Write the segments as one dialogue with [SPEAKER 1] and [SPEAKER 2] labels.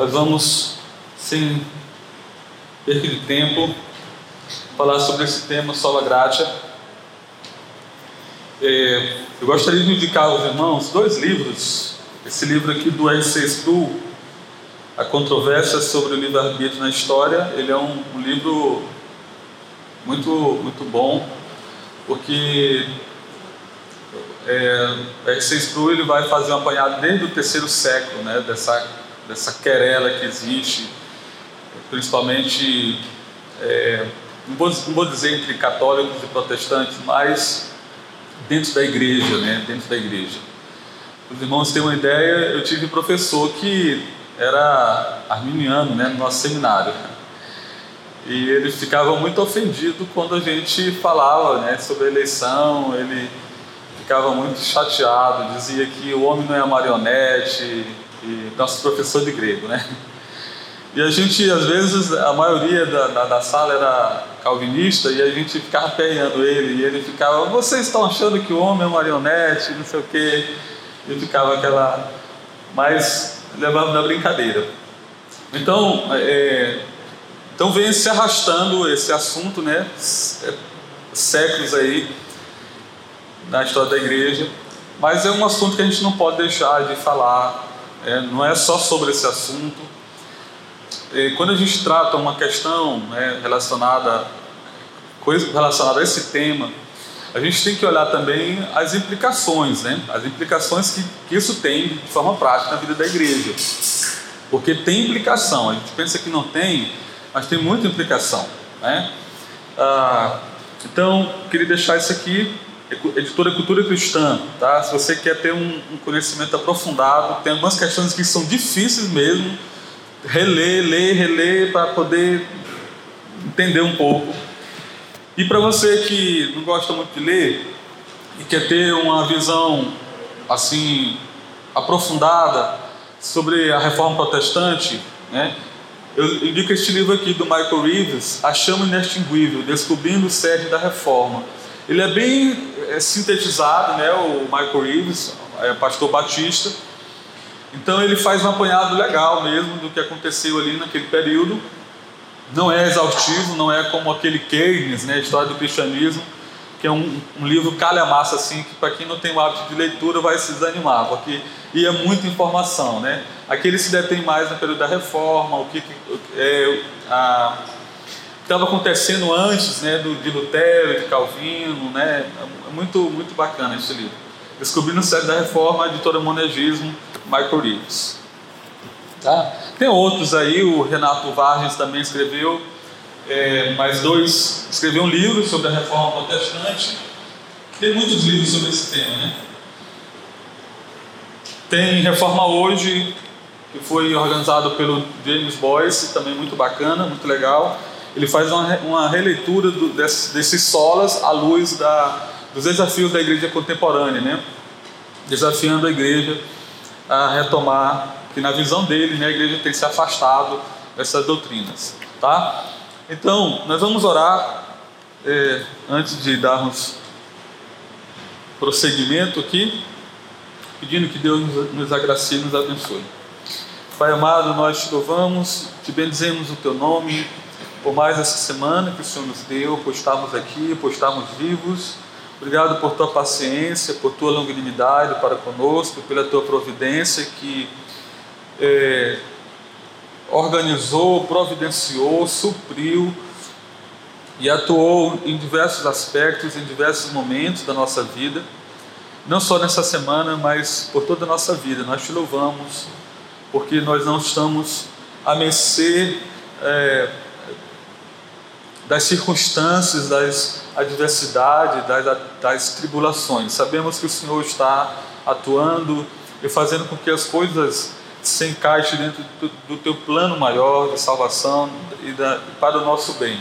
[SPEAKER 1] Nós vamos, sem perca de tempo, falar sobre esse tema Sola Gratia. É, eu gostaria de indicar aos irmãos dois livros. Esse livro aqui do R.C. Sproul, A Controvérsia sobre o Livre-Arbítrio na História, ele é um, um livro muito, muito bom, porque é, R.C. Sproul ele vai fazer um apanhado desde o terceiro século, né, dessa, dessa querela que existe, principalmente, é, não, vou, não vou dizer entre católicos e protestantes, mas dentro da igreja, né, dentro da igreja. Os irmãos têm uma ideia, eu tive um professor que era arminiano, né, no nosso seminário. E ele ficava muito ofendido quando a gente falava né, sobre a eleição, ele ficava muito chateado, dizia que o homem não é marionete, e nosso professor de grego, né? E a gente, às vezes, a maioria da, da, da sala era calvinista e a gente ficava aperreando ele e ele ficava, vocês estão achando que o homem é marionete, não sei o quê, e ficava aquela, mas levava na brincadeira. Então, é, então vem se arrastando esse assunto, né, séculos aí, na história da igreja, mas é um assunto que a gente não pode deixar de falar, é, não é só sobre esse assunto. É, quando a gente trata uma questão né, relacionada, coisa relacionada a esse tema, a gente tem que olhar também as implicações, né? as implicações que, que isso tem de forma prática na vida da igreja. Porque tem implicação, a gente pensa que não tem, mas tem muita implicação. Né? Ah, então, queria deixar isso aqui editora Cultura Cristã, tá? Se você quer ter um, um, conhecimento aprofundado, tem algumas questões que são difíceis mesmo, reler, ler, reler para poder entender um pouco. E para você que não gosta muito de ler e quer ter uma visão assim aprofundada sobre a reforma protestante, né? Eu indico este livro aqui do Michael Reeves, A Chama Inextinguível, Descobrindo o Sede da Reforma. Ele é bem é, sintetizado, né, o Michael Reeves, é pastor batista. Então ele faz um apanhado legal mesmo do que aconteceu ali naquele período. Não é exaustivo, não é como aquele Keynes, né, História do Cristianismo, que é um, um livro calha-massa assim, que para quem não tem o hábito de leitura vai se desanimar, porque ia é muita informação, né? Aqui ele se detém mais no período da reforma, o que, que é, a, estava acontecendo antes né, do, de Lutero, de Calvino, né, é muito, muito bacana esse livro. Descobrindo o série da reforma, editora Monegismo, Michael Reeves. Tá? Tem outros aí, o Renato Vargas também escreveu, é, mais dois, escreveu um livro sobre a reforma protestante. Tem muitos livros sobre esse tema, né? Tem Reforma Hoje, que foi organizado pelo James Boyce, também muito bacana, muito legal ele faz uma, uma releitura do, desses, desses solas à luz da, dos desafios da igreja contemporânea, né? desafiando a igreja a retomar, que na visão dele né, a igreja tem se afastado dessas doutrinas. Tá? Então, nós vamos orar é, antes de darmos prosseguimento aqui, pedindo que Deus nos agracie e nos abençoe. Pai amado, nós te louvamos, te bendizemos o teu nome, por mais essa semana que o Senhor nos deu, por estarmos aqui, por estarmos vivos. Obrigado por tua paciência, por tua longanimidade para conosco, pela tua providência que é, organizou, providenciou, supriu e atuou em diversos aspectos, em diversos momentos da nossa vida, não só nessa semana, mas por toda a nossa vida. Nós te louvamos, porque nós não estamos a mercê. É, das circunstâncias, das adversidades, das, das tribulações. Sabemos que o Senhor está atuando e fazendo com que as coisas se encaixem dentro do, do teu plano maior de salvação e da, para o nosso bem.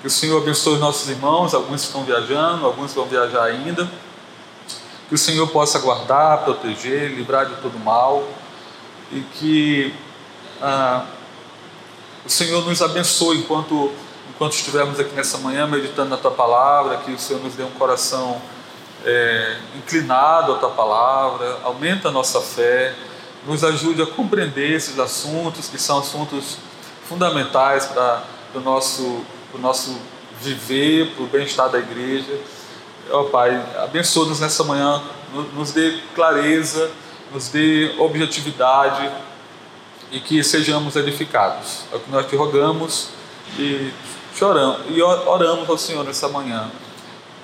[SPEAKER 1] Que o Senhor abençoe os nossos irmãos, alguns estão viajando, alguns vão viajar ainda. Que o Senhor possa guardar, proteger, livrar de todo mal e que ah, o Senhor nos abençoe enquanto enquanto estivermos aqui nessa manhã meditando na tua palavra, que o Senhor nos dê um coração é, inclinado à tua palavra, aumenta a nossa fé, nos ajude a compreender esses assuntos, que são assuntos fundamentais para o nosso, nosso viver, para o bem-estar da igreja. Ó oh, Pai, abençoa-nos nessa manhã, nos dê clareza, nos dê objetividade e que sejamos edificados. É o que nós te rogamos e choramos e oramos ao Senhor nessa manhã.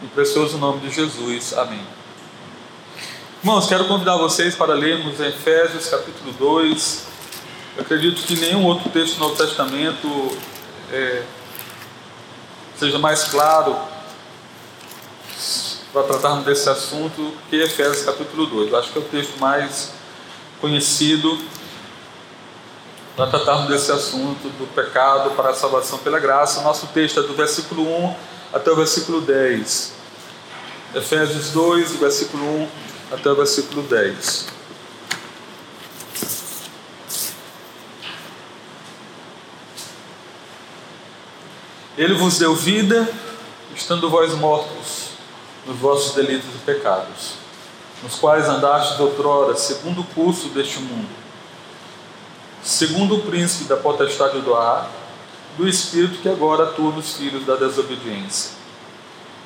[SPEAKER 1] Em precioso nome de Jesus. Amém. Irmãos, quero convidar vocês para lermos Efésios capítulo 2. Eu acredito que nenhum outro texto do Novo Testamento é, seja mais claro para tratarmos desse assunto que Efésios capítulo 2. Eu acho que é o texto mais conhecido para tratarmos desse assunto do pecado para a salvação pela graça. O nosso texto é do versículo 1 até o versículo 10. Efésios 2, do versículo 1 até o versículo 10. Ele vos deu vida, estando vós mortos nos vossos delitos e pecados, nos quais andastes outrora, segundo o curso deste mundo, segundo o príncipe da potestade do ar, do espírito que agora atua nos filhos da desobediência,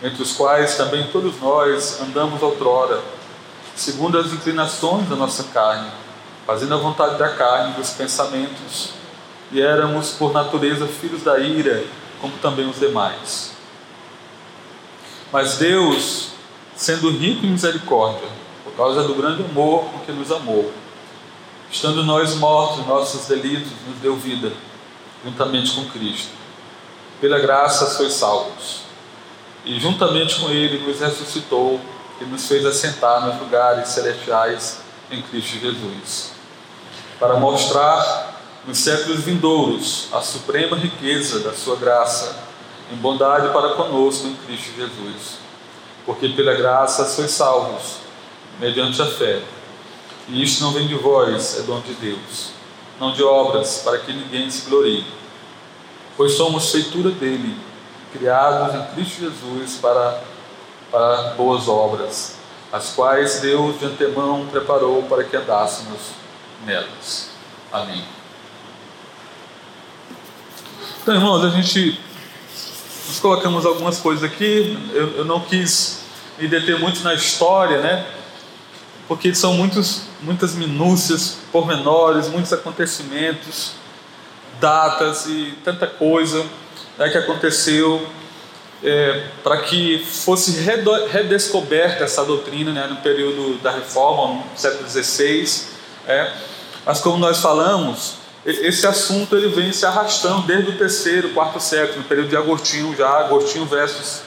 [SPEAKER 1] entre os quais também todos nós andamos outrora, segundo as inclinações da nossa carne, fazendo a vontade da carne e dos pensamentos, e éramos por natureza filhos da ira, como também os demais. Mas Deus, sendo rico em misericórdia, por causa do grande amor com que nos amou, estando nós mortos em nossos delitos, nos deu vida, juntamente com Cristo. Pela graça sois salvos. E juntamente com Ele nos ressuscitou e nos fez assentar nos lugares celestiais em Cristo Jesus, para mostrar nos séculos vindouros a suprema riqueza da Sua graça, em bondade para conosco em Cristo Jesus. Porque pela graça sois salvos, mediante a fé. E isto não vem de vós, é dom de Deus, não de obras, para que ninguém se glorie. Pois somos feitura dele, criados em Cristo Jesus para, para boas obras, as quais Deus de antemão preparou para que andássemos nelas. Amém. Então, irmãos, a gente nós colocamos algumas coisas aqui. Eu, eu não quis me deter muito na história, né? Porque são muitos, muitas minúcias, pormenores, muitos acontecimentos, datas e tanta coisa né, que aconteceu é, para que fosse redescoberta essa doutrina né, no período da Reforma, no século XVI. É. Mas como nós falamos, esse assunto ele vem se arrastando desde o terceiro, quarto século, no período de Agostinho já, Agostinho versus,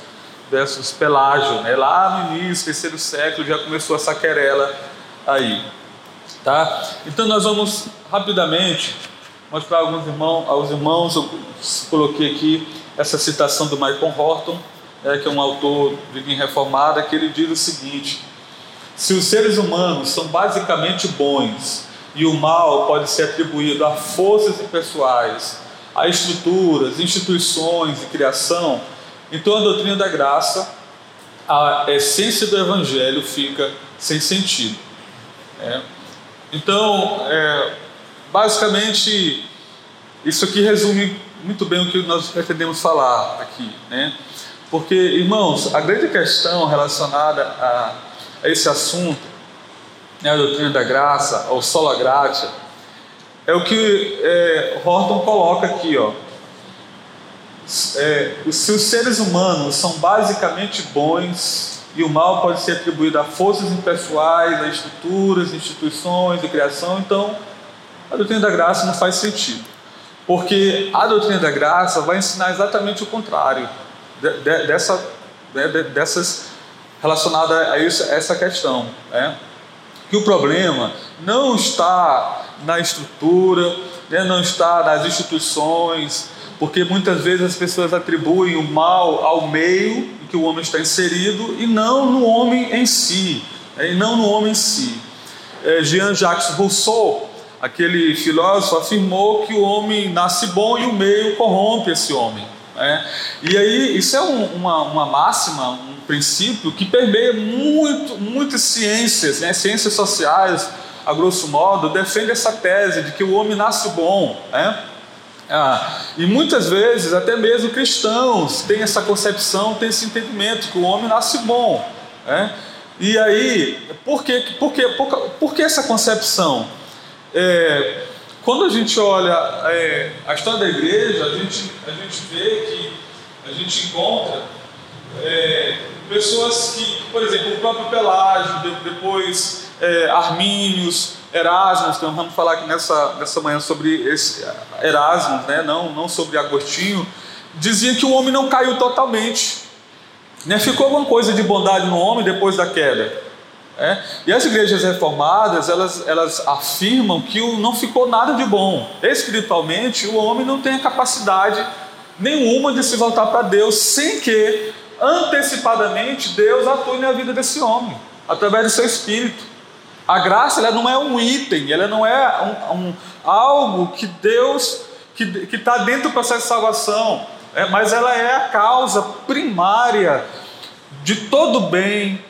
[SPEAKER 1] versus Pelágio, né? lá no início, terceiro século, já começou essa querela aí. Tá? Então nós vamos rapidamente mostrar alguns irmãos, aos irmãos, eu coloquei aqui essa citação do Michael Horton, né, que é um autor de linha reformada, que ele diz o seguinte: se os seres humanos são basicamente bons e o mal pode ser atribuído a forças impessoais, a estruturas, instituições e criação, então a doutrina da graça, a essência do evangelho fica sem sentido. É. Então, é, basicamente, isso aqui resume muito bem o que nós pretendemos falar aqui, né? Porque, irmãos, a grande questão relacionada a, a esse assunto né, a doutrina da graça, ou sola gratia, é o que é, Horton coloca aqui, ó. É, se os seres humanos são basicamente bons e o mal pode ser atribuído a forças impessoais, a estruturas, instituições de criação, então a doutrina da graça não faz sentido. Porque a doutrina da graça vai ensinar exatamente o contrário de, de, dessa, de, dessas relacionada a, isso, essa questão. Né? que o problema não está na estrutura, né, não está nas instituições, porque muitas vezes as pessoas atribuem o mal ao meio em que o homem está inserido e não no homem em si, né, e não no homem em si. É, Jean-Jacques Rousseau, aquele filósofo, afirmou que o homem nasce bom e o meio corrompe esse homem. Né? E aí, isso é um, uma, uma máxima, um princípio que permeia muito, muitas ciências, né? ciências sociais, a grosso modo, defende essa tese de que o homem nasce bom. Né? Ah, e muitas vezes, até mesmo cristãos têm essa concepção, têm esse entendimento que o homem nasce bom. Né? E aí, por que, por que, por, por que essa concepção? É, quando a gente olha é, a história da igreja, a gente, a gente vê que a gente encontra é, pessoas que, por exemplo, o próprio Pelágio, depois é, Armínios, Erasmus, então vamos falar aqui nessa, nessa manhã sobre esse Erasmus, né? não, não sobre Agostinho, dizia que o homem não caiu totalmente. Né? Ficou alguma coisa de bondade no homem depois da queda. É? E as igrejas reformadas, elas, elas afirmam que não ficou nada de bom. Espiritualmente, o homem não tem a capacidade nenhuma de se voltar para Deus, sem que antecipadamente Deus atue na vida desse homem, através do seu espírito. A graça ela não é um item, ela não é um, um algo que Deus que está dentro do processo de salvação, é, mas ela é a causa primária de todo bem,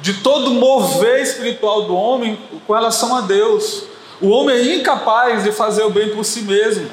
[SPEAKER 1] de todo mover espiritual do homem com relação a Deus. O homem é incapaz de fazer o bem por si mesmo.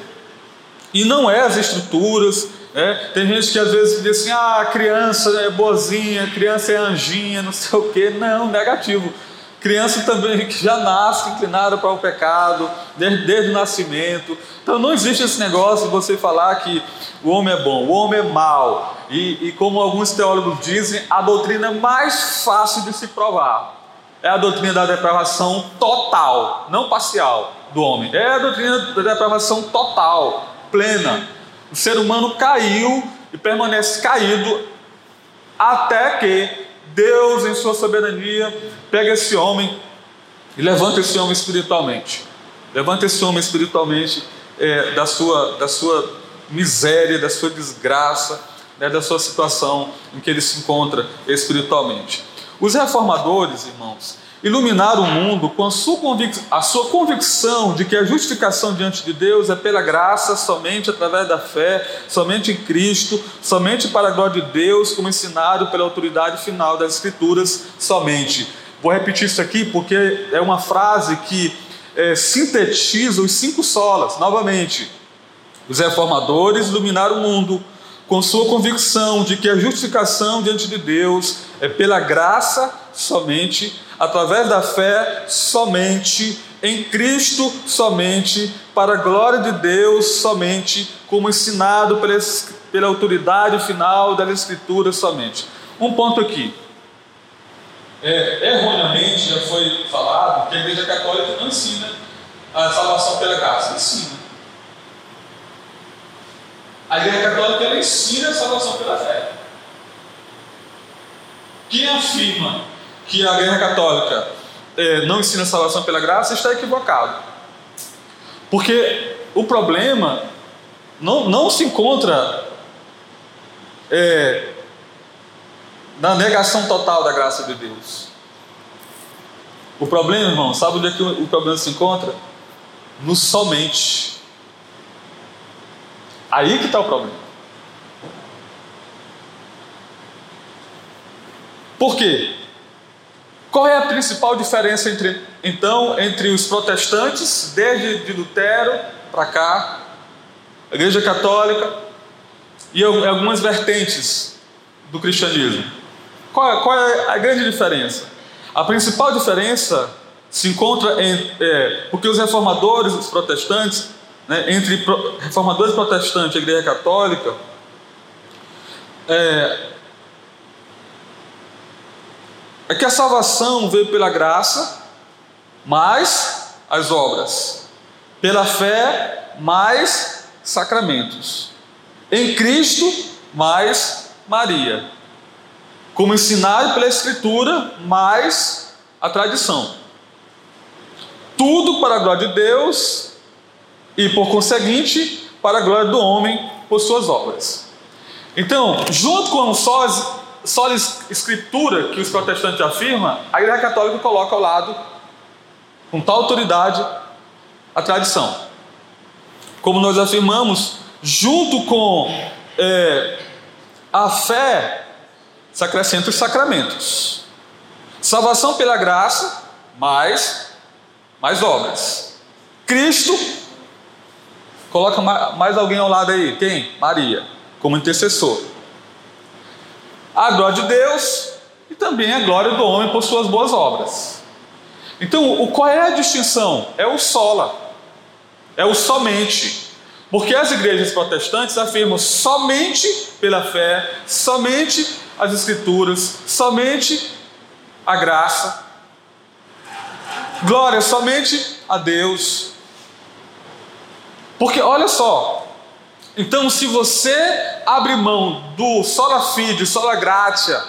[SPEAKER 1] E não é as estruturas. Né? Tem gente que às vezes diz assim: ah, a criança é boazinha, a criança é anjinha, não sei o quê. Não, negativo. Criança também que já nasce inclinada para o pecado, desde, desde o nascimento. Então não existe esse negócio de você falar que o homem é bom, o homem é mau. E, e como alguns teólogos dizem, a doutrina mais fácil de se provar é a doutrina da depravação total, não parcial do homem. É a doutrina da depravação total, plena. O ser humano caiu e permanece caído até que Deus, em sua soberania, pega esse homem e levanta esse homem espiritualmente. Levanta esse homem espiritualmente é, da, sua, da sua miséria, da sua desgraça, né, da sua situação em que ele se encontra espiritualmente. Os reformadores, irmãos, iluminaram o mundo com a sua, a sua convicção de que a justificação diante de Deus é pela graça, somente através da fé, somente em Cristo, somente para a glória de Deus, como ensinado pela autoridade final das Escrituras, somente. Vou repetir isso aqui porque é uma frase que é, sintetiza os cinco solas, novamente. Os reformadores iluminaram o mundo com sua convicção de que a justificação diante de Deus é pela graça somente através da fé somente, em Cristo somente, para a glória de Deus somente, como ensinado pela, pela autoridade final da Escritura somente. Um ponto aqui. É, erroneamente já foi falado que a Igreja Católica não ensina a salvação pela graça. Ensina. A Igreja Católica ela ensina a salvação pela fé. Quem afirma que a Igreja Católica é, não ensina salvação pela graça está equivocado. Porque o problema não, não se encontra é, na negação total da graça de Deus. O problema, irmão, sabe onde é que o problema se encontra? No somente. Aí que está o problema. Por quê? Qual é a principal diferença entre, então entre os protestantes, desde de Lutero para cá, a Igreja Católica e algumas vertentes do cristianismo? Qual é, qual é a grande diferença? A principal diferença se encontra em, é, porque os reformadores, os protestantes, né, entre pro, reformadores protestantes e Igreja Católica, é, é que a salvação veio pela graça, mais as obras, pela fé, mais sacramentos, em Cristo, mais Maria, como ensinado pela Escritura, mais a tradição. Tudo para a glória de Deus e, por conseguinte, para a glória do homem por suas obras. Então, junto com o sós só a escritura que os protestantes afirmam, a Igreja Católica coloca ao lado, com tal autoridade, a tradição. Como nós afirmamos, junto com é, a fé, se acrescenta os sacramentos. Salvação pela graça, mais mais obras. Cristo, coloca mais alguém ao lado aí. Quem? Maria, como intercessor. A glória de Deus e também a glória do homem por suas boas obras. Então, o, qual é a distinção? É o sola, é o somente. Porque as igrejas protestantes afirmam somente pela fé, somente as escrituras, somente a graça. Glória somente a Deus. Porque olha só, então se você abre mão do sola fide, sola gratia,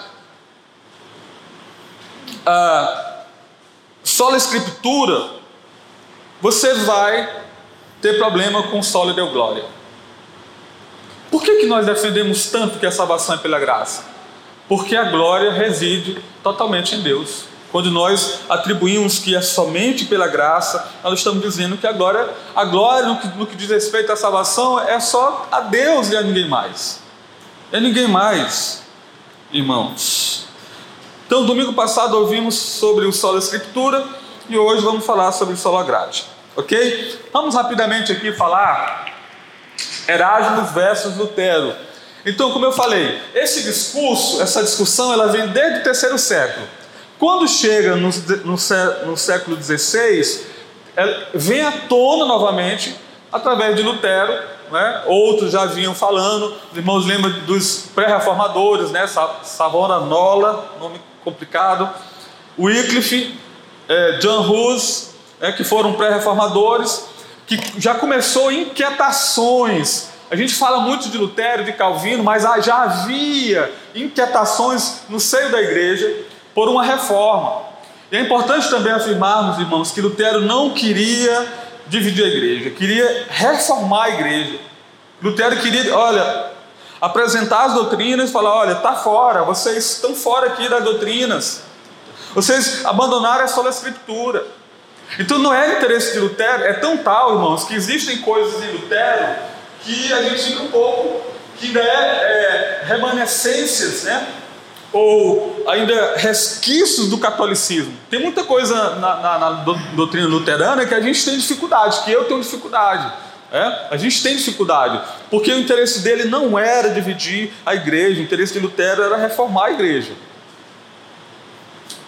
[SPEAKER 1] uh, sola escritura, você vai ter problema com sola deu glória. Por que, que nós defendemos tanto que a salvação é pela graça? Porque a glória reside totalmente em Deus. Quando nós atribuímos que é somente pela graça, nós estamos dizendo que a glória, a glória no que, no que diz respeito à salvação é só a Deus e a ninguém mais. É ninguém mais, irmãos. Então, domingo passado ouvimos sobre o solo escritura e hoje vamos falar sobre o solo grade. Ok? Vamos rapidamente aqui falar Erasmus versus Lutero. Então, como eu falei, esse discurso, essa discussão, ela vem desde o terceiro século. Quando chega no, no, no século XVI, vem à tona novamente através de Lutero. Né? Outros já vinham falando, os irmãos lembram dos pré-reformadores, né? Savonarola, nome complicado, Wycliffe, eh, John Hus, né? que foram pré-reformadores, que já começou inquietações a gente fala muito de Lutero, de Calvino, mas já havia inquietações no seio da igreja por uma reforma. E é importante também afirmarmos, irmãos, que Lutero não queria dividir a igreja, queria reformar a igreja. Lutero queria, olha, apresentar as doutrinas e falar: olha, está fora, vocês estão fora aqui das doutrinas, vocês abandonaram a sola escritura. Então não é interesse de Lutero, é tão tal, irmãos, que existem coisas em Lutero que a gente fica um pouco, que ainda é, é remanescências, né? Ou ainda resquícios do catolicismo. Tem muita coisa na, na, na, doutrina luterana que a gente tem dificuldade, que eu tenho dificuldade. É? A gente tem dificuldade, porque o interesse dele não era dividir a igreja, o interesse de Lutero era reformar a igreja.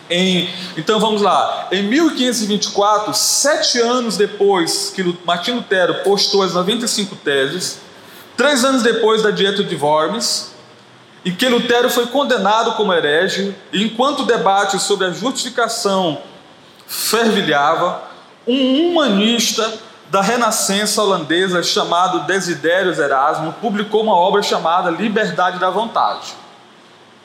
[SPEAKER 1] Em, então vamos lá, em 1524, sete anos depois que Martim Lutero postou as 95 teses, três anos depois da Dieta de Worms, e que Lutero foi condenado como herege, e enquanto o debate sobre a justificação fervilhava, um humanista da renascença holandesa chamado Desiderius Erasmo publicou uma obra chamada Liberdade da Vontade.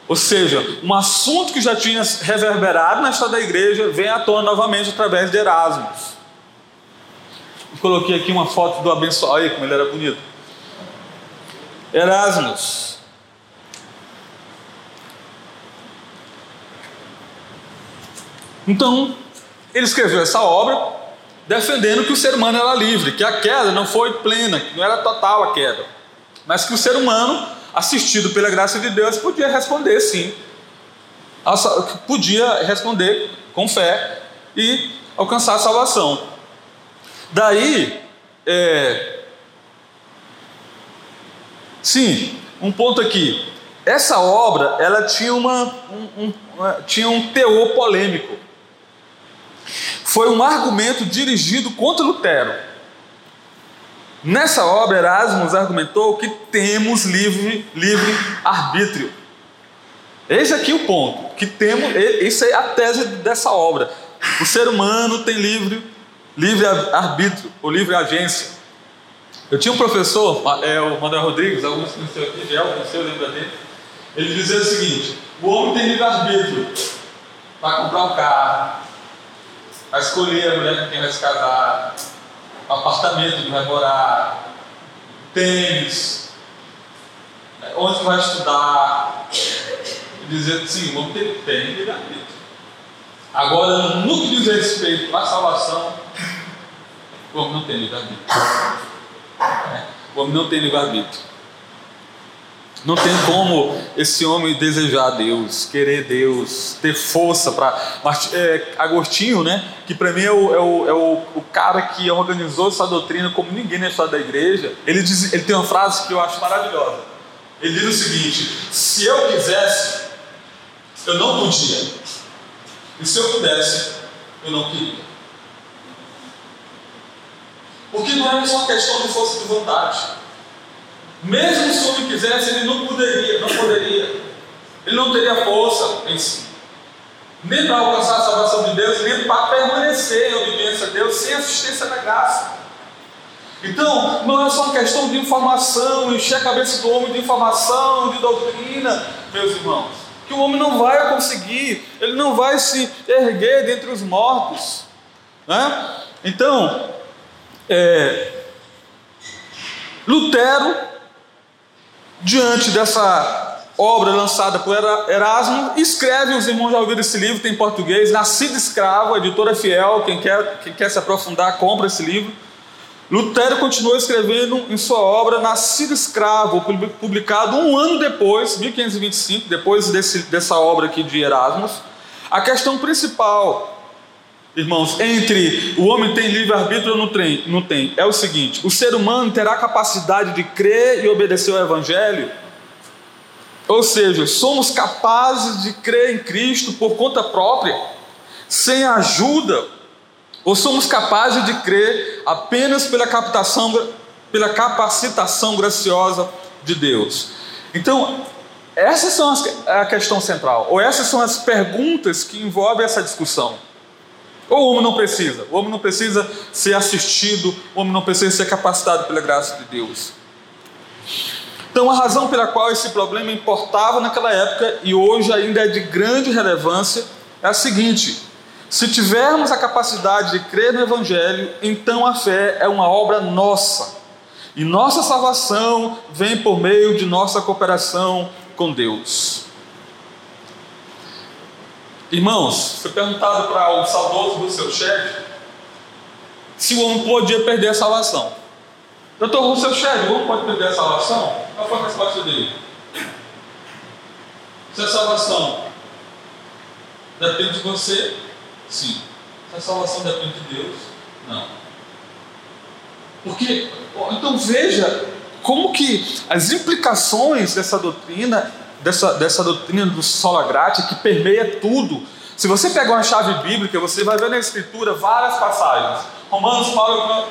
[SPEAKER 1] Ou seja, um assunto que já tinha reverberado na história da igreja vem à tona novamente através de Erasmus. Eu coloquei aqui uma foto do abençoado, olha como ele era bonito. Erasmus. Então, ele escreveu essa obra defendendo que o ser humano era livre, que a queda não foi plena, que não era total a queda, mas que o ser humano assistido pela graça de Deus, podia responder sim. Podia responder com fé e alcançar a salvação. Daí, é... sim, um ponto aqui. Essa obra, ela tinha, uma, um, um, tinha um teor polêmico. Foi um argumento dirigido contra Lutero. Nessa obra, Erasmus argumentou que temos livre, livre arbítrio. Esse aqui o ponto, que temos, isso é a tese dessa obra. O ser humano tem livre, livre arbítrio, ou livre agência. Eu tinha um professor, é, o Manuel Rodrigues, alguns conheceu aqui, Gel, conheceu, dele? Ele dizia o seguinte: o homem tem livre arbítrio para comprar um carro, para escolher a mulher com quem vai se casar, apartamento que vai morar, tênis, onde vai estudar. E dizer sim, vamos ter tem livre-arbítrio. Agora, no que diz respeito à salvação, o homem não tem livre-arbítrio. É, o homem não tem livre-arbítrio. Não tem como esse homem desejar Deus, querer Deus, ter força para. É, Agostinho, né? Que para mim é, o, é, o, é o, o, cara que organizou essa doutrina como ninguém na história da igreja. Ele, diz, ele tem uma frase que eu acho maravilhosa. Ele diz o seguinte: Se eu quisesse, eu não podia. E se eu pudesse, eu não queria. Porque não é só questão de força de vontade. Mesmo se o homem quisesse, ele não poderia, não poderia. Ele não teria força em si. Nem para alcançar a salvação de Deus, nem para permanecer em obediência a Deus sem assistência da graça. Então, não é só uma questão de informação, encher a cabeça do homem de informação, de doutrina, meus irmãos. Que o homem não vai conseguir, ele não vai se erguer dentre os mortos. Né? Então, é, Lutero diante dessa obra lançada por Erasmo, escreve, os irmãos já ouviram esse livro, tem em português, Nascido Escravo, editora fiel, quem quer, quem quer se aprofundar, compra esse livro. Lutero continuou escrevendo em sua obra Nascido Escravo, publicado um ano depois, 1525, depois desse, dessa obra aqui de Erasmus. A questão principal Irmãos, entre o homem tem livre-arbítrio ou não tem, não tem, é o seguinte: o ser humano terá capacidade de crer e obedecer ao Evangelho? Ou seja, somos capazes de crer em Cristo por conta própria, sem ajuda, ou somos capazes de crer apenas pela captação, pela capacitação graciosa de Deus? Então, essas são as, a questão central, ou essas são as perguntas que envolvem essa discussão. Ou o homem não precisa? O homem não precisa ser assistido, o homem não precisa ser capacitado pela graça de Deus. Então, a razão pela qual esse problema importava naquela época e hoje ainda é de grande relevância é a seguinte: se tivermos a capacidade de crer no Evangelho, então a fé é uma obra nossa. E nossa salvação vem por meio de nossa cooperação com Deus. Irmãos, foi perguntado para o saudoso do seu chefe se o homem podia perder a salvação. Doutor Russell Shedd, o homem pode perder a salvação? Qual foi a resposta dele? Se a salvação depende de você, sim. Se a salvação depende de Deus, não. Porque, então veja como que as implicações dessa doutrina dessa, dessa doutrina do sola gratia que permeia tudo. Se você pegar uma chave bíblica, você vai ver na Escritura várias passagens. Romanos, Paulo,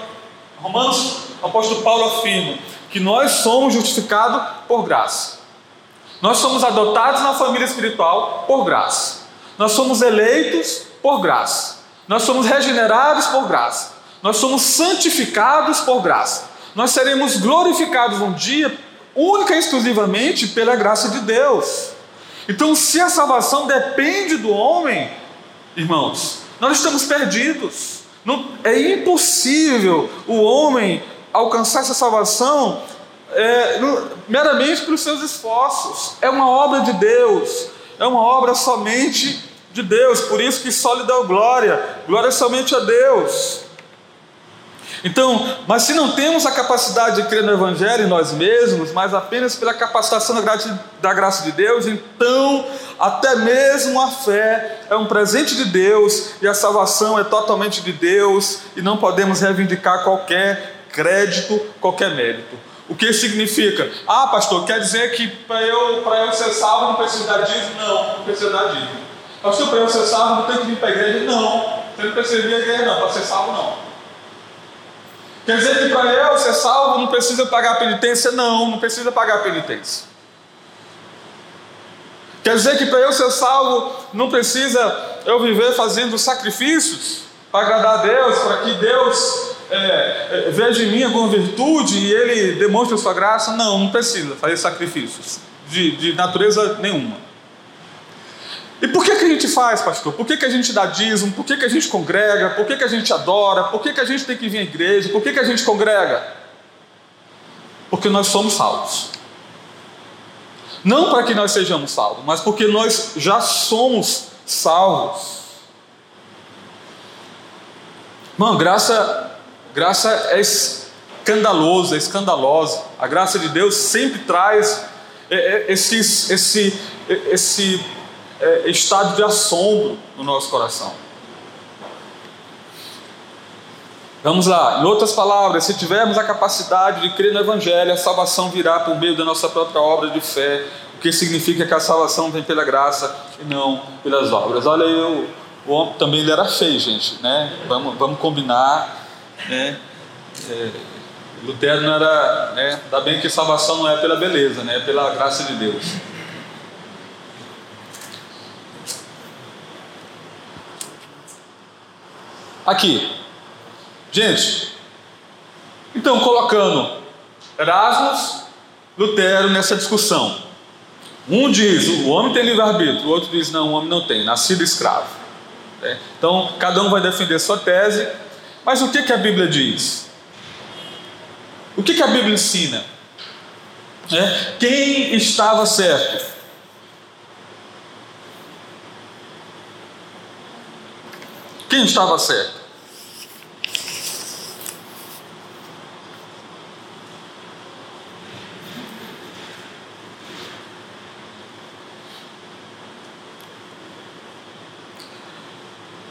[SPEAKER 1] Romanos, o apóstolo Paulo afirma que nós somos justificados por graça. Nós somos adotados na família espiritual por graça. Nós somos eleitos por graça. Nós somos regenerados por graça. Nós somos santificados por graça. Nós seremos glorificados um dia única e exclusivamente pela graça de Deus. Então, se a salvação depende do homem, irmãos, nós estamos perdidos. Não, é impossível o homem alcançar essa salvação é, meramente pelos seus esforços. É uma obra de Deus, é uma obra somente de Deus. Por isso que só lhe dá glória. Glória somente a Deus. Então, mas se não temos a capacidade de crer no Evangelho em nós mesmos, mas apenas pela capacitação da graça de Deus, então até mesmo a fé é um presente de Deus e a salvação é totalmente de Deus e não podemos reivindicar qualquer crédito, qualquer mérito. O que significa? Ah, pastor, quer dizer que para eu, eu ser salvo não preciso dar dízimo? Não, não preciso dar dízimo. Pastor, para eu ser salvo não tenho que vir para a igreja? Não, você não precisa vir à igreja não, para ser salvo não. Quer dizer que para eu ser salvo não precisa pagar penitência? Não, não precisa pagar penitência. Quer dizer que para eu ser salvo não precisa eu viver fazendo sacrifícios para agradar a Deus, para que Deus é, é, veja em mim alguma virtude e Ele demonstre a sua graça? Não, não precisa fazer sacrifícios de, de natureza nenhuma. E por que, que a gente faz, pastor? Por que, que a gente dá dízimo? Por que, que a gente congrega? Por que, que a gente adora? Por que, que a gente tem que vir à igreja? Por que, que a gente congrega? Porque nós somos salvos. Não para que nós sejamos salvos, mas porque nós já somos salvos. Mano, graça, graça é escandalosa, é escandalosa. A graça de Deus sempre traz esse, esse, esse é, estado de assombro no nosso coração. Vamos lá, em outras palavras, se tivermos a capacidade de crer no Evangelho, a salvação virá por meio da nossa própria obra de fé, o que significa que a salvação vem pela graça e não pelas obras. Olha aí, o, homem também ele era feio, gente, né? Vamos, vamos combinar, né? É, Lutero não era, né? Ainda bem que salvação não é pela beleza, né? É pela graça de Deus. Aqui, gente, então colocando Erasmus, Lutero nessa discussão. Um diz, o homem tem livre-arbítrio, o outro diz, não, o homem não tem, nascido escravo. É. Então, cada um vai defender sua tese, mas o que, que a Bíblia diz? O que, que a Bíblia ensina? É. Quem estava certo? Quem estava certo?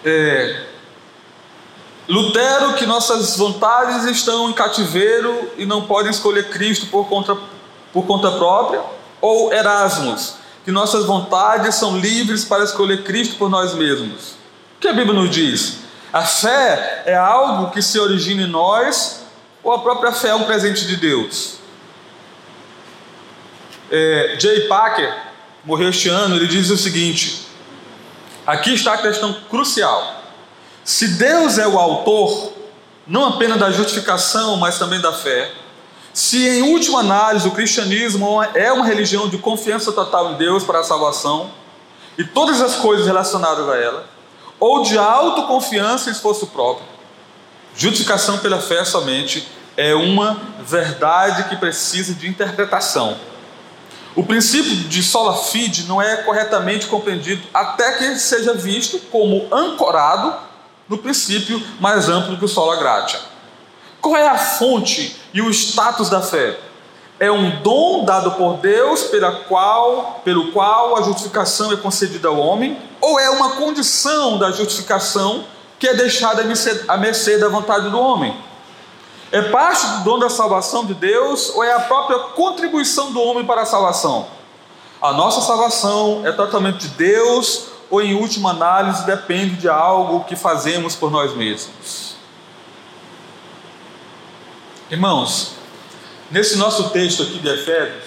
[SPEAKER 1] É, Lutero, que nossas vontades estão em cativeiro e não podem escolher Cristo por conta, por conta própria, ou Erasmus, que nossas vontades são livres para escolher Cristo por nós mesmos. O que a Bíblia nos diz? A fé é algo que se origina em nós, ou a própria fé é um presente de Deus? É, Jay Packer morreu este ano, ele diz o seguinte: Aqui está a questão crucial. Se Deus é o autor, não apenas da justificação, mas também da fé, se em última análise o cristianismo é uma religião de confiança total em Deus para a salvação e todas as coisas relacionadas a ela, ou de autoconfiança e esforço próprio, justificação pela fé somente é uma verdade que precisa de interpretação. O princípio de sola fide não é corretamente compreendido até que seja visto como ancorado no princípio mais amplo que o sola gratia. Qual é a fonte e o status da fé? É um dom dado por Deus pela qual, pelo qual a justificação é concedida ao homem, ou é uma condição da justificação que é deixada a mercê da vontade do homem? É parte do dom da salvação de Deus ou é a própria contribuição do homem para a salvação? A nossa salvação é totalmente de Deus ou, em última análise, depende de algo que fazemos por nós mesmos? Irmãos, nesse nosso texto aqui de Efésios,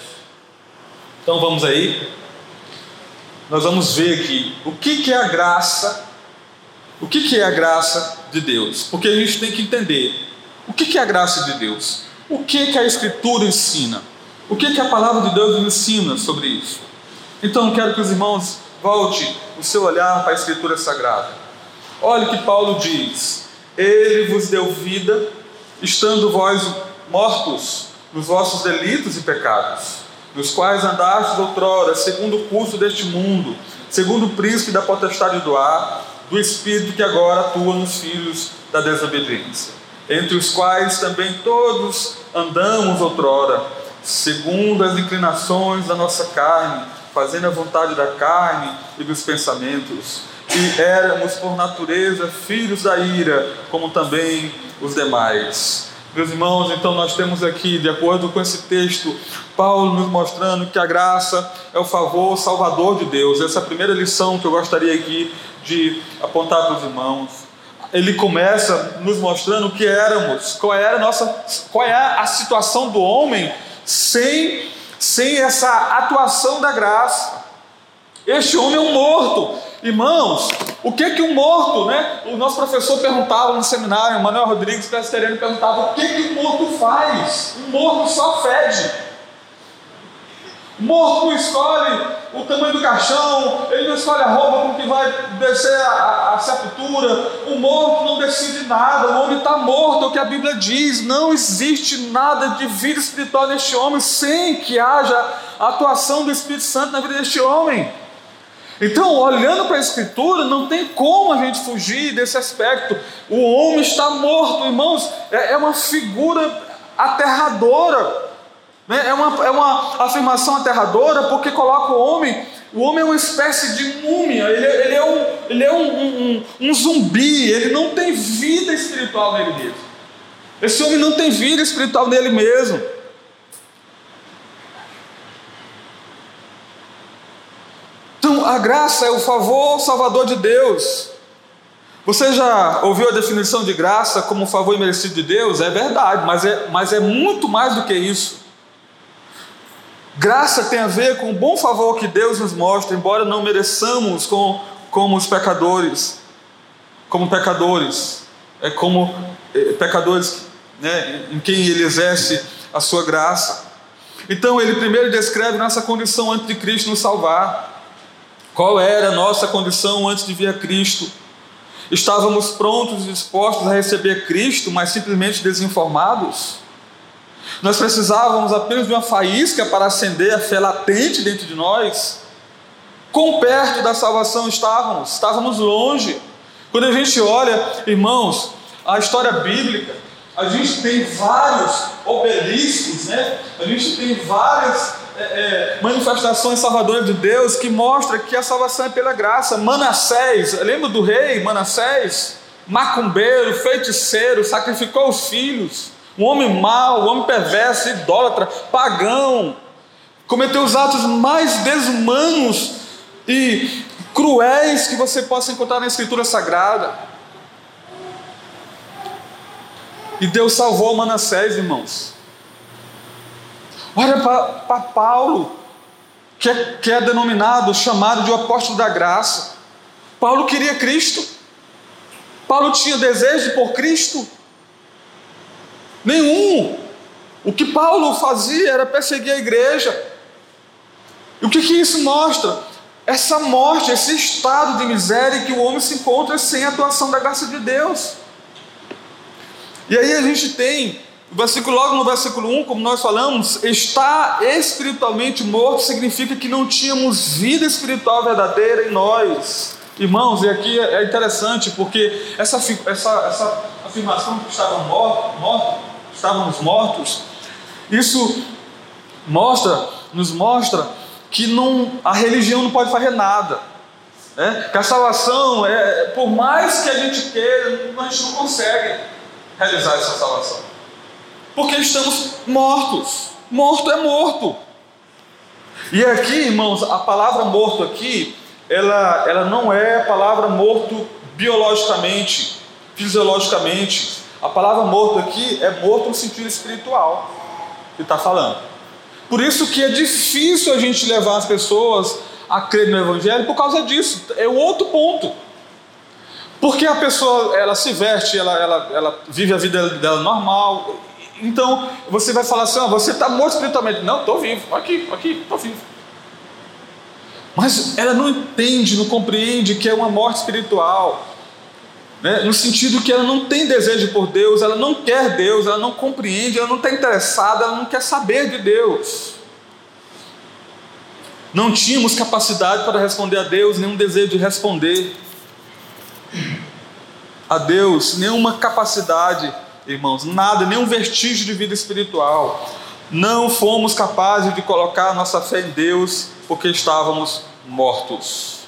[SPEAKER 1] então vamos aí, nós vamos ver aqui o que, que é a graça, o que, que é a graça de Deus, porque a gente tem que entender o que é a graça de Deus? O que, a Escritura ensina? O que, a palavra de Deus ensina sobre isso? Então quero que os irmãos volte o seu olhar para a Escritura Sagrada. Olha o que Paulo diz: Ele vos deu vida, estando vós mortos nos vossos delitos e pecados, nos quais andastes outrora, segundo o curso deste mundo, segundo o príncipe da potestade do ar, do espírito que agora atua nos filhos da desobediência entre os quais também todos andamos outrora, segundo as inclinações da nossa carne, fazendo a vontade da carne e dos pensamentos. E éramos por natureza filhos da ira, como também os demais. Meus irmãos, então nós temos aqui, de acordo com esse texto, Paulo nos mostrando que a graça é o favor salvador de Deus. Essa é a primeira lição que eu gostaria aqui de apontar para os irmãos ele começa nos mostrando o que éramos, qual era a nossa, qual é a situação do homem sem, sem essa atuação da graça. Este homem é um morto. Irmãos, o que que um morto, né? O nosso professor perguntava no seminário, Manuel Rodrigues, presbiteriano, perguntava: o que que um morto faz? Um morto só fede. Morto não escolhe o tamanho do caixão, ele não escolhe a roupa com que vai descer a, a, a sepultura. O morto não decide nada, o homem está morto, é o que a Bíblia diz. Não existe nada de vida espiritual neste homem sem que haja a atuação do Espírito Santo na vida deste homem. Então, olhando para a Escritura, não tem como a gente fugir desse aspecto. O homem está morto, irmãos, é, é uma figura aterradora? É, uma, é uma afirmação aterradora porque coloca o homem, o homem é uma espécie de múmia, ele, é, ele é, um, ele é um, um, um zumbi, ele não tem vida espiritual nele mesmo. Esse homem não tem vida espiritual nele mesmo. Então, a graça é o favor salvador de Deus. Você já ouviu a definição de graça como favor imerecido de Deus? É verdade, mas é, mas é muito mais do que isso. Graça tem a ver com o bom favor que Deus nos mostra, embora não mereçamos com, como os pecadores, como pecadores, é como é, pecadores né, em quem Ele exerce a sua graça. Então ele primeiro descreve nossa condição antes de Cristo nos salvar. Qual era a nossa condição antes de vir a Cristo? Estávamos prontos e dispostos a receber Cristo, mas simplesmente desinformados? Nós precisávamos apenas de uma faísca para acender a fé latente dentro de nós? Quão perto da salvação estávamos? Estávamos longe. Quando a gente olha, irmãos, a história bíblica, a gente tem vários obeliscos, né? a gente tem várias é, é, manifestações salvadoras de Deus que mostra que a salvação é pela graça. Manassés, lembra do rei Manassés? Macumbeiro, feiticeiro, sacrificou os filhos, um homem mau, um homem perverso, idólatra, pagão, cometeu os atos mais desumanos e cruéis que você possa encontrar na Escritura Sagrada. E Deus salvou Manassés, irmãos. Olha para Paulo, que é, que é denominado, chamado de o apóstolo da graça. Paulo queria Cristo. Paulo tinha desejo por Cristo. Nenhum. O que Paulo fazia era perseguir a igreja. E o que, que isso mostra? Essa morte, esse estado de miséria que o homem se encontra sem a atuação da graça de Deus. E aí a gente tem versículo, logo no versículo 1, como nós falamos, está espiritualmente morto significa que não tínhamos vida espiritual verdadeira em nós. Irmãos, e aqui é interessante porque essa, essa, essa afirmação que estavam mortos, mortos, estávamos mortos, isso mostra, nos mostra que não, a religião não pode fazer nada. Né? Que a salvação, é, por mais que a gente queira, a gente não consegue realizar essa salvação. Porque estamos mortos. Morto é morto. E aqui, irmãos, a palavra morto aqui, ela, ela não é a palavra morto biologicamente, fisiologicamente. A palavra morto aqui é morto no sentido espiritual que está falando. Por isso que é difícil a gente levar as pessoas a crer no Evangelho por causa disso. É o outro ponto. Porque a pessoa, ela se veste, ela, ela, ela vive a vida dela normal, então você vai falar assim: oh, você está morto espiritualmente. Não, estou vivo, aqui, aqui, estou vivo. Mas ela não entende, não compreende que é uma morte espiritual. Né? No sentido que ela não tem desejo por Deus, ela não quer Deus, ela não compreende, ela não está interessada, ela não quer saber de Deus. Não tínhamos capacidade para responder a Deus, nenhum desejo de responder a Deus, nenhuma capacidade irmãos, nada, nenhum vestígio de vida espiritual. Não fomos capazes de colocar nossa fé em Deus porque estávamos mortos.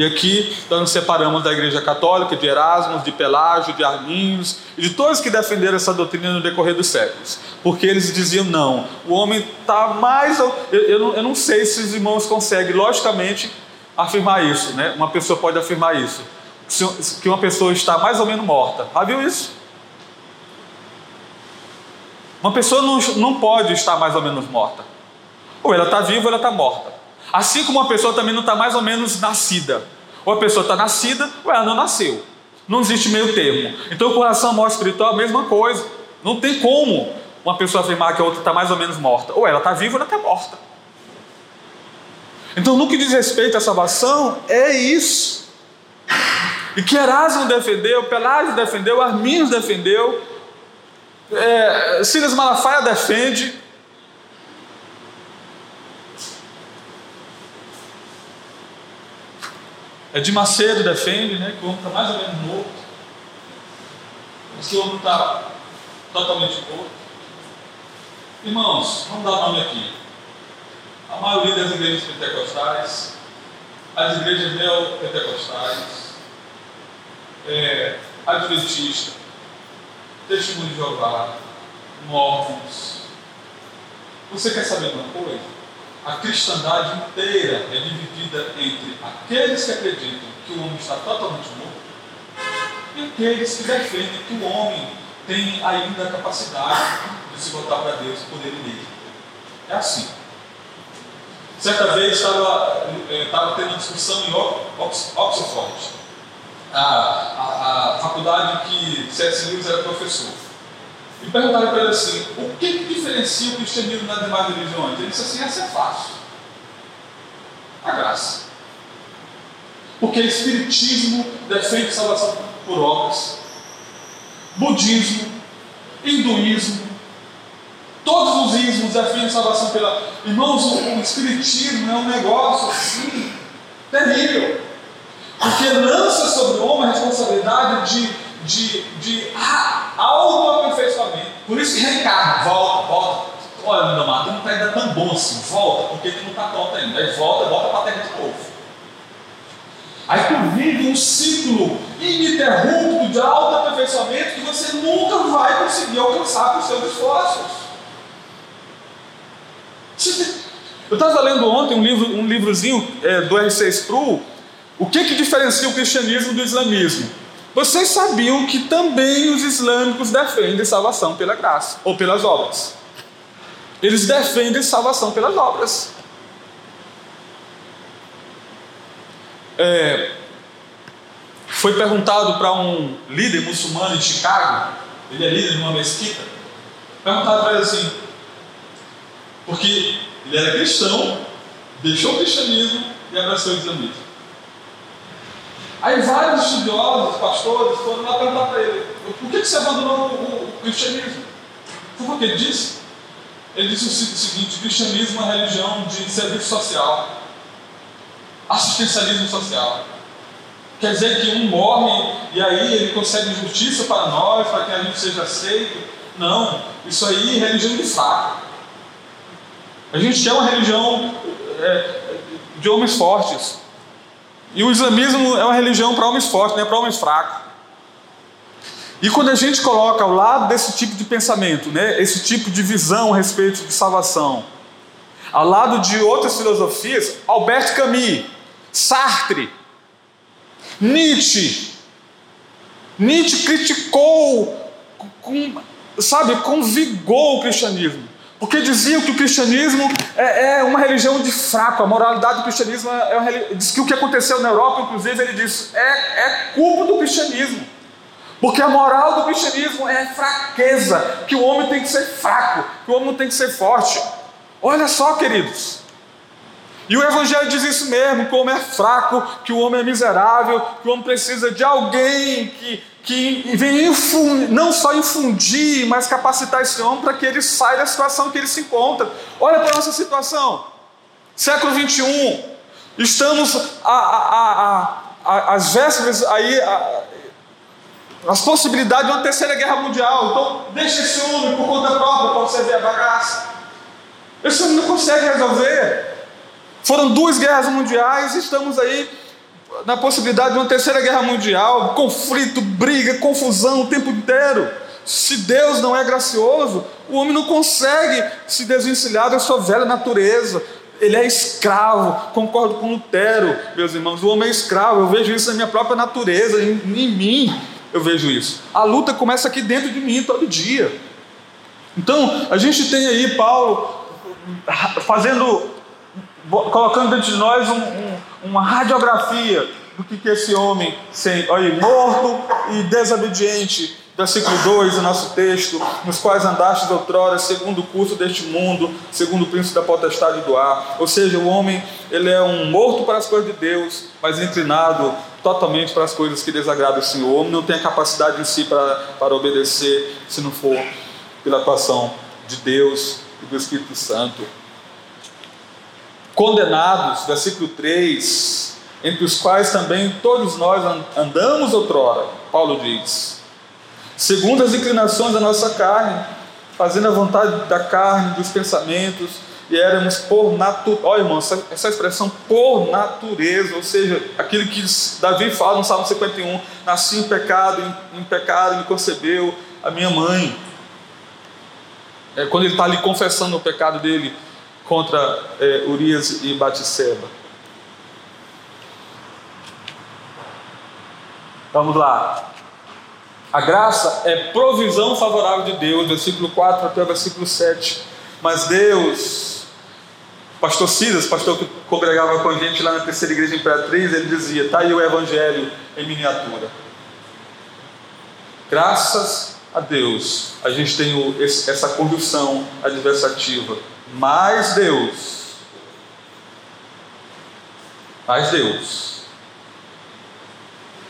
[SPEAKER 1] E aqui nós nos separamos da Igreja Católica, de Erasmus, de Pelágio, de Arminhos e de todos que defenderam essa doutrina no decorrer dos séculos. Porque eles diziam: não, o homem está mais. Eu, eu, não, eu não sei se os irmãos conseguem, logicamente, afirmar isso. Né? Uma pessoa pode afirmar isso. Que uma pessoa está mais ou menos morta. Já viu isso? Uma pessoa não, não pode estar mais ou menos morta. Ou ela está viva ou ela está morta. Assim como uma pessoa também não está mais ou menos nascida. Ou a pessoa está nascida ou ela não nasceu. Não existe meio termo. Então, com relação à morte espiritual, a mesma coisa. Não tem como uma pessoa afirmar que a outra está mais ou menos morta. Ou ela está viva ou ela está morta. Então, no que diz respeito à salvação, é isso. E que Erasmo defendeu, Pelágio defendeu, Arminhos defendeu, é, Silas Malafaia defende. É de Macedo defende, né, que o homem está mais ou menos morto. O homem está totalmente morto. Irmãos, vamos dar nome aqui. A maioria das igrejas pentecostais, as igrejas neopentecostais, é, adventista, testemunho de Jeová, mormons. Você quer saber uma coisa? A cristandade inteira é dividida entre aqueles que acreditam que o homem está totalmente morto e aqueles que defendem que o homem tem ainda a capacidade de se voltar para Deus por ele mesmo. É assim. Certa vez estava, eh, estava tendo uma discussão em Oxford, a, a, a faculdade que C.S. Lewis era professor. E perguntaram para ele assim: o que, que diferencia o cristianismo das demais religiões? Ele disse assim: essa é fácil. A graça. Porque o Espiritismo defende salvação por obras, budismo, hinduísmo, todos os ismos defendem salvação pela. Irmãos, o, o Espiritismo é um negócio assim, terrível. Porque lança sobre o homem a responsabilidade de, de, de autoaperfeiçoamento. Por isso que reencarna, volta, volta. Olha, meu amado, não está ainda tão bom assim, volta, porque ele não está pronto ainda. Aí volta, volta para a terra de novo. Aí tu vive um ciclo ininterrupto de autoaperfeiçoamento que você nunca vai conseguir alcançar com os seus esforços. Eu estava lendo ontem um, livro, um livrozinho é, do R6 Pro, o que, que diferencia o cristianismo do islamismo? Vocês sabiam que também os islâmicos defendem salvação pela graça ou pelas obras. Eles defendem salvação pelas obras. é, foi perguntado para um líder muçulmano em Chicago, ele é líder de uma mesquita, perguntado para ele assim, porque ele era cristão, deixou o cristianismo e abraçou o islamismo. Aí vários estudiosos, pastores, foram lá perguntar para ele, por que, você abandonou o, o cristianismo? Foi o que ele disse? Ele disse o seguinte, o cristianismo é uma religião de serviço social assistencialismo social. Quer dizer que um morre e aí ele consegue justiça para nós, para que a gente seja aceito. Não, isso aí é religião de fraco. A gente quer uma religião é, de homens fortes. E o islamismo é uma religião para homens fortes, não é para homens fracos. E quando a gente coloca ao lado desse tipo de pensamento, né, esse tipo de visão a respeito de salvação, ao lado de outras filosofias, Albert Camus, Sartre, Nietzsche. Nietzsche criticou, com, sabe, com vigor o cristianismo. Porque diziam que o cristianismo é, é, uma religião de fraco, a moralidade do cristianismo é uma, diz que o que aconteceu na Europa, inclusive, ele disse, é, é culpa do cristianismo. Porque a moral do cristianismo é fraqueza, que o homem tem que ser fraco, que o homem não tem que ser forte. Olha só, queridos, e o Evangelho diz isso mesmo: que o homem é fraco, que o homem é miserável, que o homem precisa de alguém que, que venha não só infundir, mas capacitar esse homem para que ele saia da situação que ele se encontra. Olha para a nossa situação, século 21, estamos a, às vésperas aí. as possibilidades de uma terceira guerra mundial. Então, deixa esse homem por conta própria para você ver a bagaça. Esse homem não consegue resolver. Foram duas guerras mundiais, estamos aí na possibilidade de uma terceira guerra mundial, conflito, briga, confusão o tempo inteiro. Se Deus não é gracioso, o homem não consegue se desvencilhar da sua velha natureza. Ele é escravo, concordo com Lutero, meus irmãos. O homem é escravo, eu vejo isso na minha própria natureza, em, em mim eu vejo isso. A luta começa aqui dentro de mim todo dia. Então, a gente tem aí Paulo fazendo colocando dentro de nós um, uma radiografia do que, que esse homem sendo aí, morto e desobediente, versículo 2 do nosso texto, nos quais andastes outrora, segundo o curso deste mundo, segundo o príncipe da potestade do ar. Ou seja, o homem ele é um morto para as coisas de Deus, mas inclinado totalmente para as coisas que desagradam o Senhor. O homem não tem a capacidade em si para, para obedecer, se não for pela atuação de Deus e do Espírito Santo condenados, versículo 3, entre os quais também todos nós andamos outrora, Paulo diz, segundo as inclinações da nossa carne, fazendo a vontade da carne, dos pensamentos, e éramos por natureza. Olha, irmão, essa, essa, expressão por natureza, ou seja, aquilo que Davi fala no Salmo 51, nasci em pecado, em, em pecado me concebeu a minha mãe. É, quando ele está ali confessando o pecado dele contra é, Urias e Batisseba. Vamos lá. A graça é provisão favorável de Deus, versículo 4 até o versículo 7. Mas Deus, pastor Silas, pastor que congregava com a gente lá na terceira igreja imperatriz, ele dizia: está aí o evangelho em miniatura. Graças a Deus, a gente tem essa conjunção adversativa. Mas Deus, mas Deus,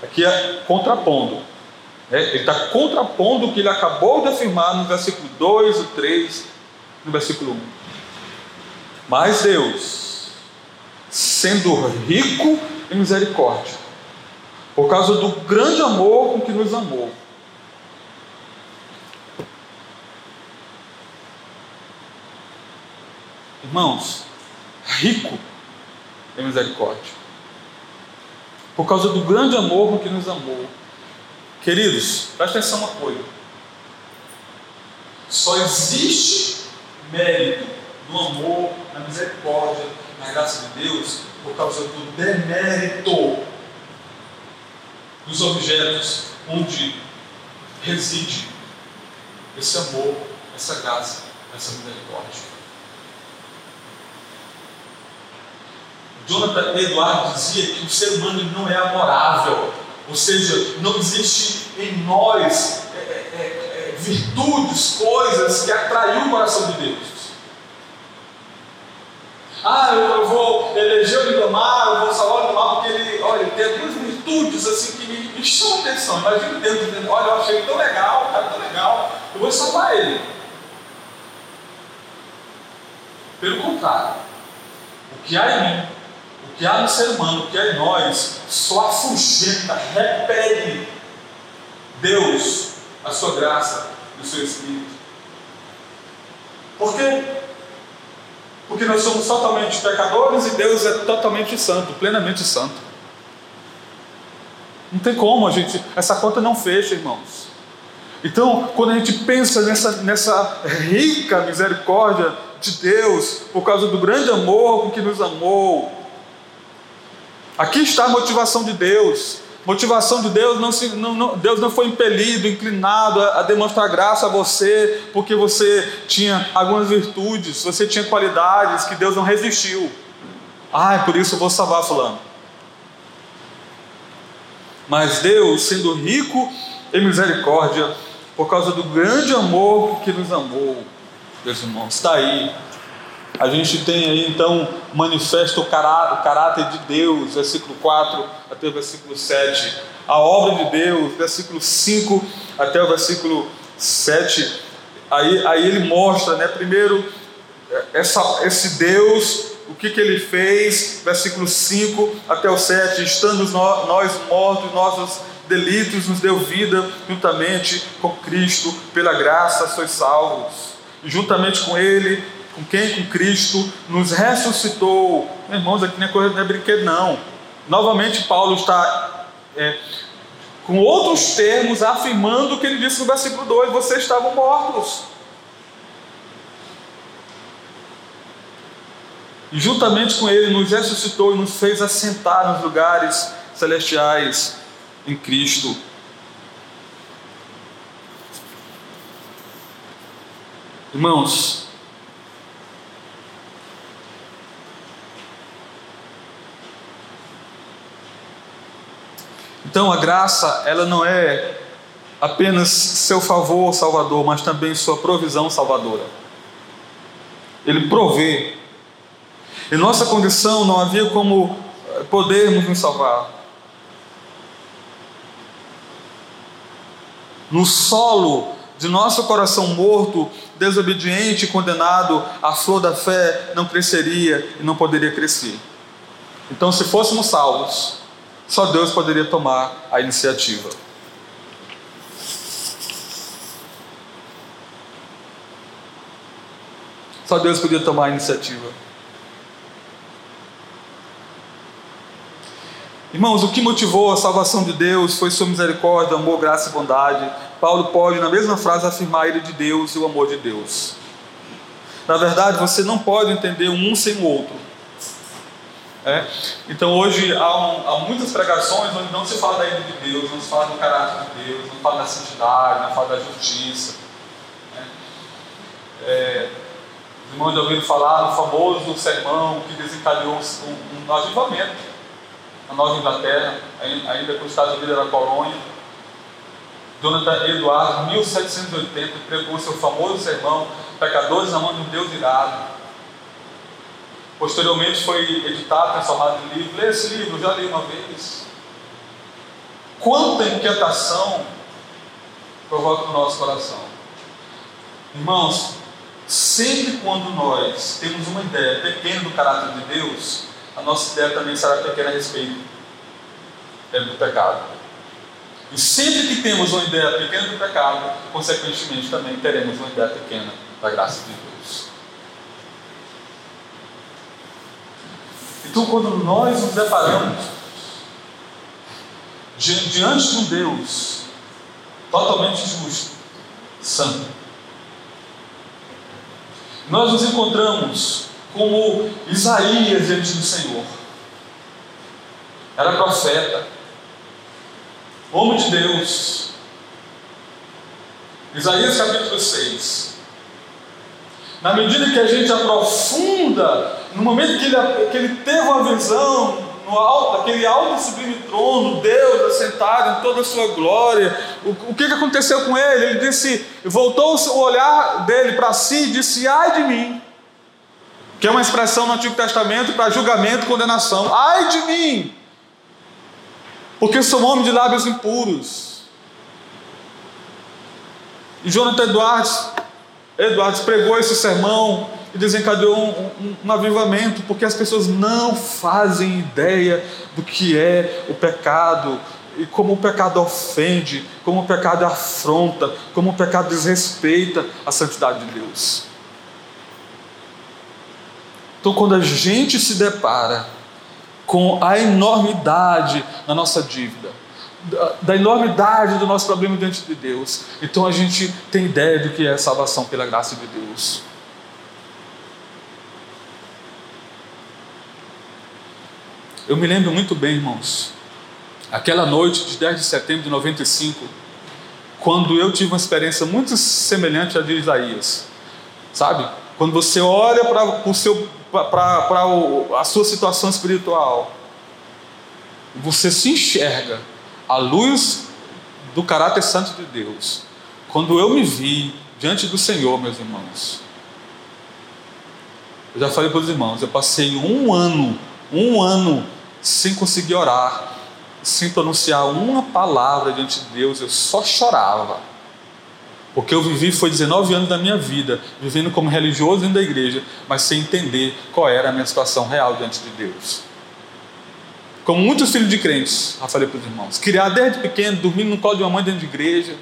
[SPEAKER 1] aqui é contrapondo, é, ele está contrapondo o que ele acabou de afirmar no versículo 2 e 3, no versículo 1. Mas Deus, sendo rico em misericórdia, por causa do grande amor com que nos amou, irmãos, rico em misericórdia, por causa do grande amor que nos amou, Queridos, presta atenção uma coisa. Só existe mérito no amor, na misericórdia, na graça de Deus, por causa do demérito dos objetos onde reside esse amor, essa graça, essa misericórdia. Jonathan Eduardo dizia que o ser humano não é amorável, ou seja, não existe em nós é, é, é, é, virtudes, coisas que atraiu o coração de Deus. Ah, eu, vou eleger o Lindomar, eu vou salvar o Lindomar porque ele, olha, ele tem algumas virtudes assim que me, me chamam atenção. Imagina Deus dizendo, olha, eu achei ele tão legal, o cara tão legal, eu vou salvar ele. Pelo contrário, o que há em mim que há no ser humano, que há em nós, só afugenta, repele Deus, a sua graça e o seu Espírito. Por quê? Porque nós somos totalmente pecadores e Deus é totalmente santo, plenamente santo. Não tem como a gente, essa conta não fecha, irmãos. Então, quando a gente pensa nessa, nessa rica misericórdia de Deus, por causa do grande amor com que nos amou, Aqui está a motivação de Deus. Motivação de Deus não, se, não, não Deus não foi impelido, inclinado a, a, demonstrar graça a você porque você tinha algumas virtudes, você tinha qualidades que Deus não resistiu. Ah, é por isso eu vou salvar fulano. Mas Deus, sendo rico em misericórdia, por causa do grande amor que nos amou, meus irmãos, está aí a gente tem aí então manifesta o, cará o caráter de Deus, versículo 4 até o versículo 7. A obra de Deus, versículo 5 até o versículo 7. Aí, aí ele mostra, né, primeiro, essa, esse Deus, o que, que ele fez, versículo 5 até o 7. Estando nós mortos, nossos delitos nos deu vida juntamente com Cristo, pela graça sois salvos. Juntamente com Ele com quem? Com Cristo, nos ressuscitou. Irmãos, aqui não é, coisa, não é brinquedo, não. Novamente, Paulo está é, com outros termos afirmando o que ele disse no versículo 2: vocês estavam mortos. E juntamente com ele nos ressuscitou e nos fez assentar nos lugares celestiais em Cristo. Irmãos, Então a graça, ela não é apenas seu favor salvador, mas também sua provisão salvadora. Ele provê. Em nossa condição não havia como eh, podermos nos salvar. No solo de nosso coração morto, desobediente e condenado, a flor da fé não cresceria e não poderia crescer. Então, se fôssemos salvos, só Deus poderia tomar a iniciativa. Só Deus podia tomar a iniciativa. Irmãos, o que motivou a salvação de Deus foi sua misericórdia, amor, graça e bondade. Paulo pode, na mesma frase, afirmar a ira de Deus e o amor de Deus. Na verdade, você não pode entender um sem o outro. É? Então hoje há, um, há, muitas pregações onde não se fala da ira de Deus, não se fala do caráter de Deus, não fala da santidade, não fala da justiça. Né? É, os irmãos já ouviram falar no famoso sermão que desencadeou um, um avivamento na Nova Inglaterra, ainda com os Estados Unidos era colônia. Jonathan Eduardo, 1780, pregou seu famoso sermão Pecadores na mão de um Deus irado Posteriormente foi editado, transformado em livro. Lê esse livro, já li uma vez. Quanta inquietação provoca no nosso coração. Irmãos, sempre quando nós temos uma ideia pequena do caráter de Deus, a nossa ideia também será pequena a respeito do pecado. E sempre que temos uma ideia pequena do pecado, consequentemente também teremos uma ideia pequena da graça de Deus. Então, quando nós nos deparamos diante de um Deus totalmente justo, santo, nós nos encontramos como Isaías diante do Senhor. Era profeta, homem de Deus. Isaías capítulo 6. Na medida que a gente aprofunda no momento que ele, que ele teve uma visão no alto, aquele alto e sublime trono, Deus assentado em toda a sua glória, o, o que, que aconteceu com ele? Ele disse, voltou o olhar dele para si e disse: Ai de mim, que é uma expressão no Antigo Testamento para julgamento e condenação. Ai de mim, porque sou homem de lábios impuros. E Jonathan Edwards, Edwards pregou esse sermão e desencadeou um, um, um, avivamento, porque as pessoas não fazem ideia do que é o pecado e como o pecado ofende, como o pecado afronta, como o pecado desrespeita a santidade de Deus. Então, quando a gente se depara com a enormidade da nossa dívida, da, da enormidade do nosso problema diante de Deus, então a gente tem ideia do que é salvação pela graça de Deus. Eu me lembro muito bem, irmãos, aquela noite de 10 de setembro de 95, quando eu tive uma experiência muito semelhante à de Isaías, sabe? Quando você olha para a sua situação espiritual, você se enxerga à luz do caráter santo de Deus. Quando eu me vi diante do Senhor, meus irmãos, eu já falei para os irmãos, eu passei um ano, um ano sem conseguir orar, sem pronunciar uma palavra diante de Deus, eu só chorava. Porque eu vivi, foi 19 anos da minha vida, vivendo como religioso dentro da igreja, mas sem entender qual era a minha situação real diante de Deus. Como muitos filhos de crentes, já falei para os irmãos, criado desde pequeno, dormindo no colo de uma mãe dentro de igreja.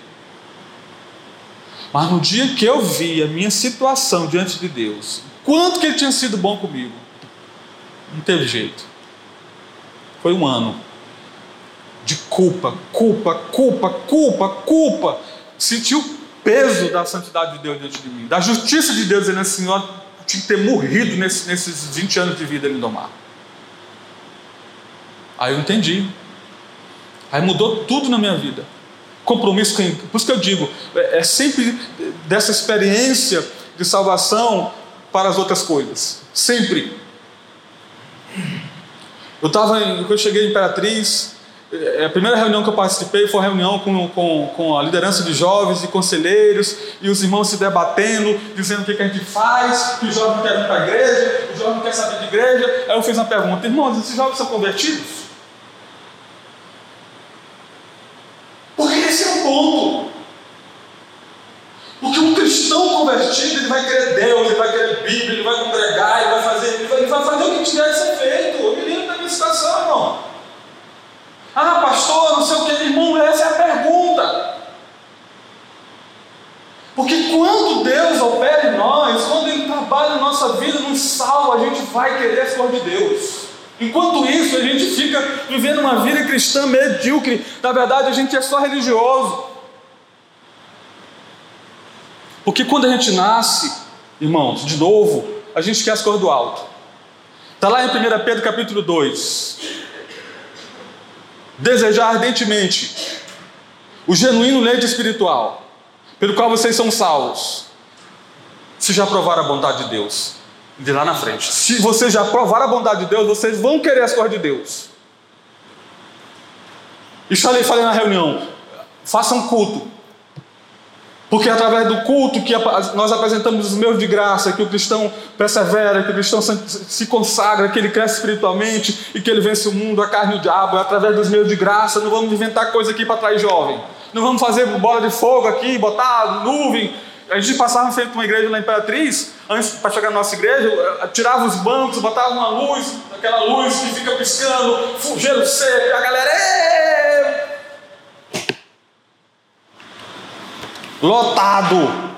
[SPEAKER 1] Mas no dia que eu vi a minha situação diante de Deus, quanto que Ele tinha sido bom comigo, não teve jeito. Foi um ano de culpa, culpa, culpa, culpa, culpa. Senti o peso da santidade de Deus diante de mim, da justiça de Deus dizendo assim: eu tinha que ter morrido nesses, nesses 20 anos de vida ali no mar. Aí eu entendi. Aí mudou tudo na minha vida. Compromisso com. Por isso que eu digo, é, é sempre dessa experiência de salvação para as outras coisas. Sempre. Eu estava, quando eu cheguei em Imperatriz, é, a primeira reunião que eu participei foi uma reunião com, com, com a liderança de jovens e conselheiros, e os irmãos se debatendo, dizendo o que, que a gente faz, que o jovem quer vir para a igreja, o jovem quer saber de igreja. Aí eu fiz uma pergunta: irmãos, esses jovens são convertidos? Porque esse é o ponto. Porque um cristão convertido, ele vai querer Deus, ele vai querer Bíblia, ele vai congregar, ele vai fazer, ele vai, ele vai fazer o que tiver que ser feito. Situação. Ah, pastor, não sei o que, irmão, essa é a pergunta. Porque quando Deus opera em nós, quando Ele trabalha em nossa vida nos salva, a gente vai querer as coisas de Deus. Enquanto isso, a gente fica vivendo uma vida cristã medíocre. Na verdade, a gente é só religioso. Porque quando a gente nasce, irmãos, de novo, a gente quer as coisas do alto. Está lá em 1 Pedro capítulo 2. Desejar ardentemente o genuíno leite espiritual, pelo qual vocês são salvos. Se já provaram a bondade de Deus, de lá na frente. Se vocês já provaram a bondade de Deus, vocês vão querer as coisas de Deus. E falei, falei na reunião: façam culto. Porque através do culto que nós apresentamos os meios de graça, que o cristão persevera, que o cristão se consagra, que ele cresce espiritualmente e que ele vence o mundo, a carne e o diabo, é através dos meios de graça. Não vamos inventar coisa aqui para atrair jovem. Não vamos fazer bola de fogo aqui, botar nuvem. A gente passava em frente uma igreja na Imperatriz, antes para chegar na nossa igreja, tirava os bancos, botava uma luz, aquela luz que fica piscando, fugindo seco, a galera. Lotado.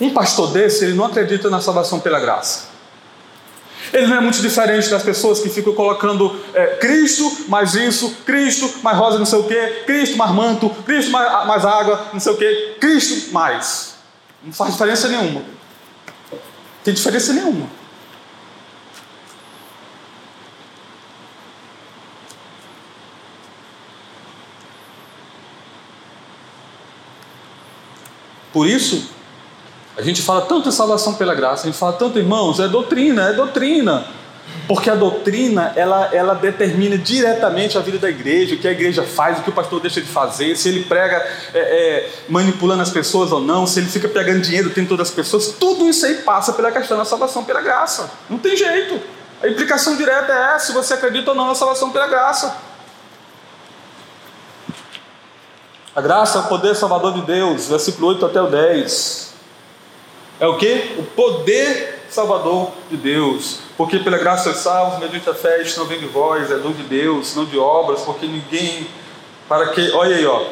[SPEAKER 1] Um pastor desse, ele não acredita na salvação pela graça. Ele não é muito diferente das pessoas que ficam colocando é, Cristo mais isso, Cristo mais rosa não sei o que, Cristo mais manto, Cristo mais, mais água, não sei o que, Cristo mais. Não faz diferença nenhuma. Tem diferença nenhuma. Por isso, a gente fala tanto em salvação pela graça, a gente fala tanto, irmãos, é doutrina, é doutrina. Porque a doutrina, ela, ela determina diretamente a vida da igreja, o que a igreja faz, o que o pastor deixa de fazer, se ele prega é, é, manipulando as pessoas ou não, se ele fica pegando dinheiro dentro das pessoas, tudo isso aí passa pela questão da salvação pela graça. Não tem jeito. A implicação direta é essa, se você acredita ou não na salvação pela graça. A graça é o poder salvador de Deus, versículo 8 até o 10. É o que? O poder salvador de Deus. Porque pela graça sois salvos, mediante a fé, isto não vem de vós, é dom de Deus, não de obras, porque ninguém. Para que. Olha aí, ó.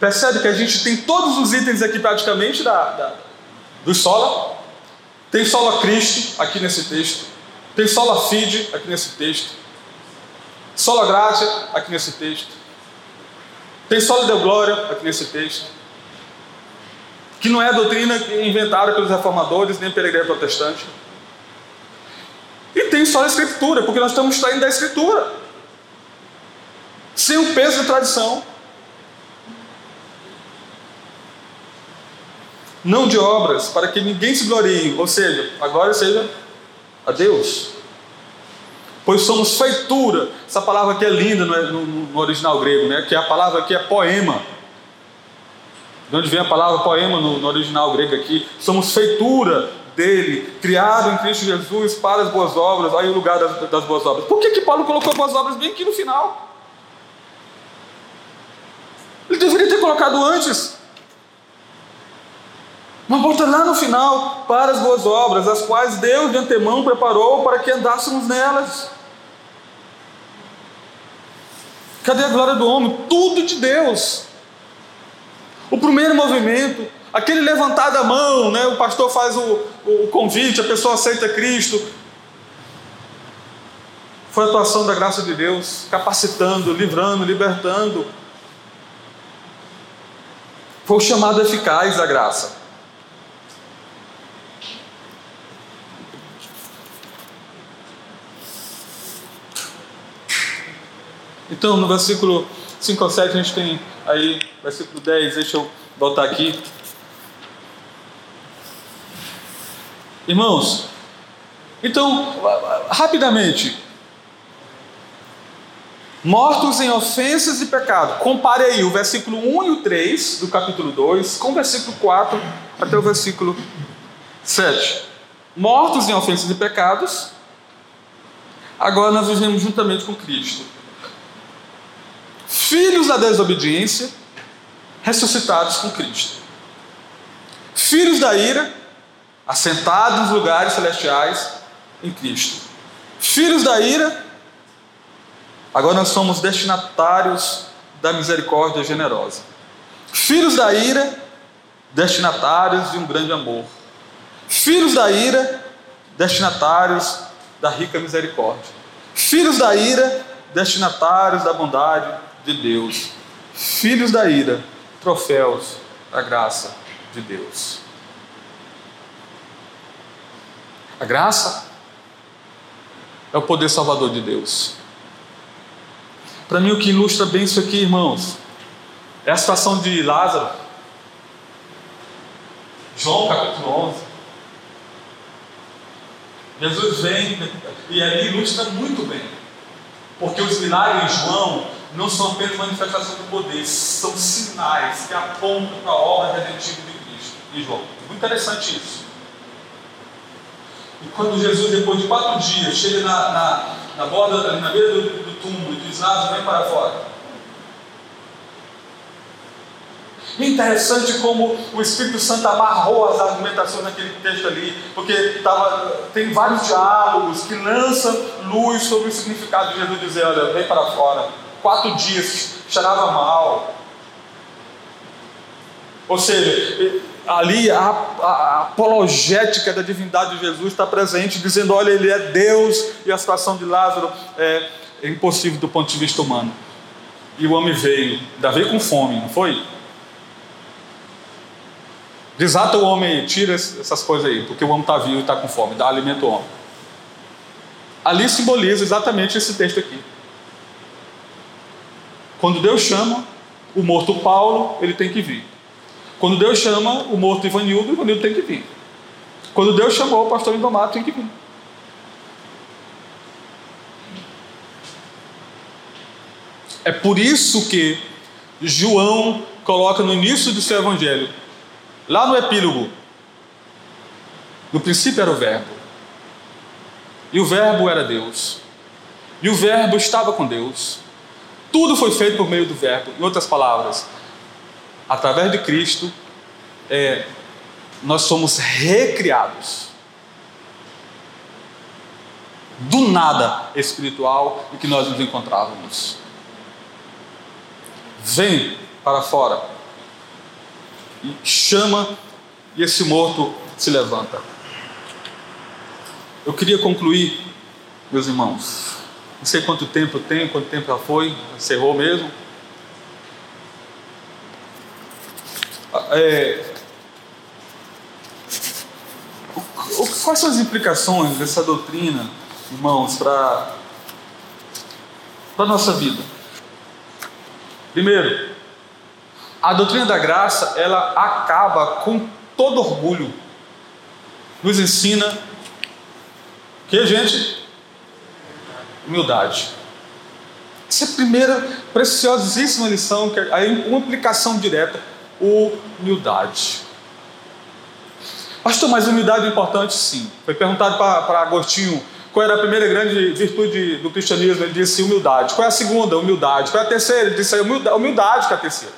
[SPEAKER 1] Percebe que a gente tem todos os itens aqui praticamente da, da do sola. Tem sola Cristo aqui nesse texto. Tem sola Fide aqui nesse texto. Sola Gratia aqui nesse texto. Tem só deu glória aqui nesse texto, que não é a doutrina inventada pelos reformadores nem pela igreja protestante. E tem só a escritura, porque nós estamos saindo da escritura, sem o peso da tradição. Não de obras, para que ninguém se glorie, ou seja, agora seja a Deus pois somos feitura. Essa palavra aqui é linda no, no, original grego, né? que a palavra aqui é poema. De onde vem a palavra poema no, no original grego aqui? Somos feitura dele, criado em Cristo Jesus para as boas obras, aí o lugar das, das boas obras. Por que, que Paulo colocou boas obras bem aqui no final? Ele deveria ter colocado antes. Mas bota lá no final, para as boas obras, as quais Deus de antemão preparou para que andássemos nelas. Cadê a glória do homem? Tudo de Deus. O primeiro movimento, aquele levantar da mão, né? o pastor faz o, o convite, a pessoa aceita Cristo. Foi a atuação da graça de Deus, capacitando, livrando, libertando. Foi o chamado eficaz da graça. Então, no versículo 5 ao 7, a gente tem aí, versículo 10, deixa eu voltar aqui. Irmãos, então, rapidamente, mortos em ofensas e pecado. Compare aí o versículo 1 e o 3 do capítulo 2 com o versículo 4 até o versículo 7. Mortos em ofensas e pecados, agora nós vivemos juntamente com Cristo filhos da desobediência, ressuscitados com Cristo. Filhos da ira, assentados nos lugares celestiais em Cristo. Filhos da ira, agora nós somos destinatários da misericórdia generosa. Filhos da ira, destinatários de um grande amor. Filhos da ira, destinatários da rica misericórdia. Filhos da ira, destinatários da bondade de Deus. Filhos da ira, troféus da graça de Deus. A graça é o poder salvador de Deus. Para mim, o que ilustra bem isso aqui, irmãos, é a situação de Lázaro. João capítulo 11. Jesus vem e ali ilustra muito bem. Porque os milagres de João não são apenas manifestação do poder, são sinais que apontam para a obra redentiva de Cristo. E João, muito interessante isso. E quando Jesus, depois de quatro dias, chega na, na, na borda, na beira do, do túmulo e diz: Lázaro, vem para fora. Interessante como o Espírito Santo amarrou as argumentações naquele texto ali, porque tava, tem vários diálogos que lançam luz sobre o significado de Jesus dizer: Olha, vem para fora. Quatro dias, cheirava mal. Ou seja, ali a, a, apologética da divindade de Jesus está presente, dizendo: olha, ele é Deus e a situação de Lázaro é, é impossível do ponto de vista humano. E o homem veio, ainda veio com fome, não foi? Desata o homem, tira essas coisas aí, porque o homem está vivo e está com fome, dá alimento ao homem. Ali simboliza exatamente esse texto aqui. Quando Deus chama o morto Paulo, ele tem que vir. Quando Deus chama o morto Ivanildo, o Ivanildo tem que vir. Quando Deus chamou o pastor Indomado, tem que vir. É por isso que João coloca no início do seu evangelho, lá no epílogo, no princípio era o Verbo, e o Verbo era Deus, e o Verbo estava com Deus, tudo foi feito por meio do Verbo, em outras palavras, através de Cristo, é, nós somos recriados do nada espiritual em que nós nos encontrávamos. Vem para fora e chama, e esse morto se levanta. Eu queria concluir, meus irmãos. Não sei quanto tempo tem, quanto tempo já foi, encerrou mesmo. É, quais são as implicações dessa doutrina, irmãos, para a nossa vida? Primeiro, a doutrina da graça, ela acaba com todo orgulho. Nos ensina que, gente? Humildade. Essa é a primeira preciosíssima lição, que é uma implicação direta humildade. Pastor, mas humildade é importante? Sim. Foi perguntado para Agostinho qual era a primeira grande virtude do cristianismo. Ele disse humildade. Qual é a segunda? Humildade. Qual é a terceira? Ele disse humildade, humildade que é a terceira.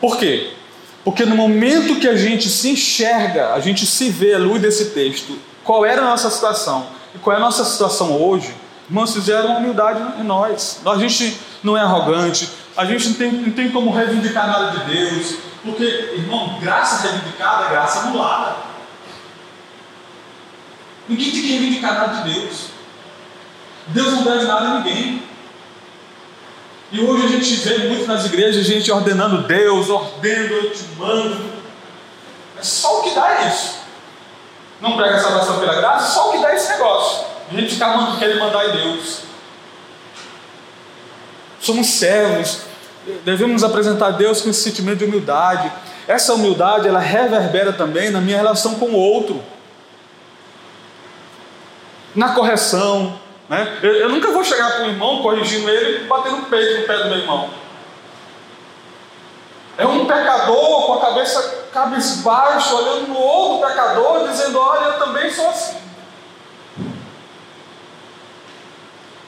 [SPEAKER 1] Por quê? Porque no momento que a gente se enxerga, a gente se vê à luz desse texto, qual era a nossa situação e qual é a nossa situação hoje, irmãos, fizeram uma humildade em nós. A gente não é arrogante, a gente não tem, não tem como reivindicar nada de Deus, porque, irmão, graça reivindicada é graça anulada. Ninguém tem que reivindicar nada de Deus. Deus não deve nada a ninguém. E hoje a gente vê muito nas igrejas gente ordenando Deus, ordeno, eu te mando. É só o que dá isso. Não prega salvação pela graça, só o que dá esse negócio. A gente ficar querendo mandar em Deus somos servos, devemos apresentar a Deus com esse sentimento de humildade. Essa humildade, ela reverbera também na minha relação com o outro, na correção. Né? Eu, eu nunca vou chegar para o irmão corrigindo ele bater no peito no pé do meu irmão. É um pecador com a cabeça cabisbaixo, olhando no outro pecador, dizendo: Olha, eu também sou assim.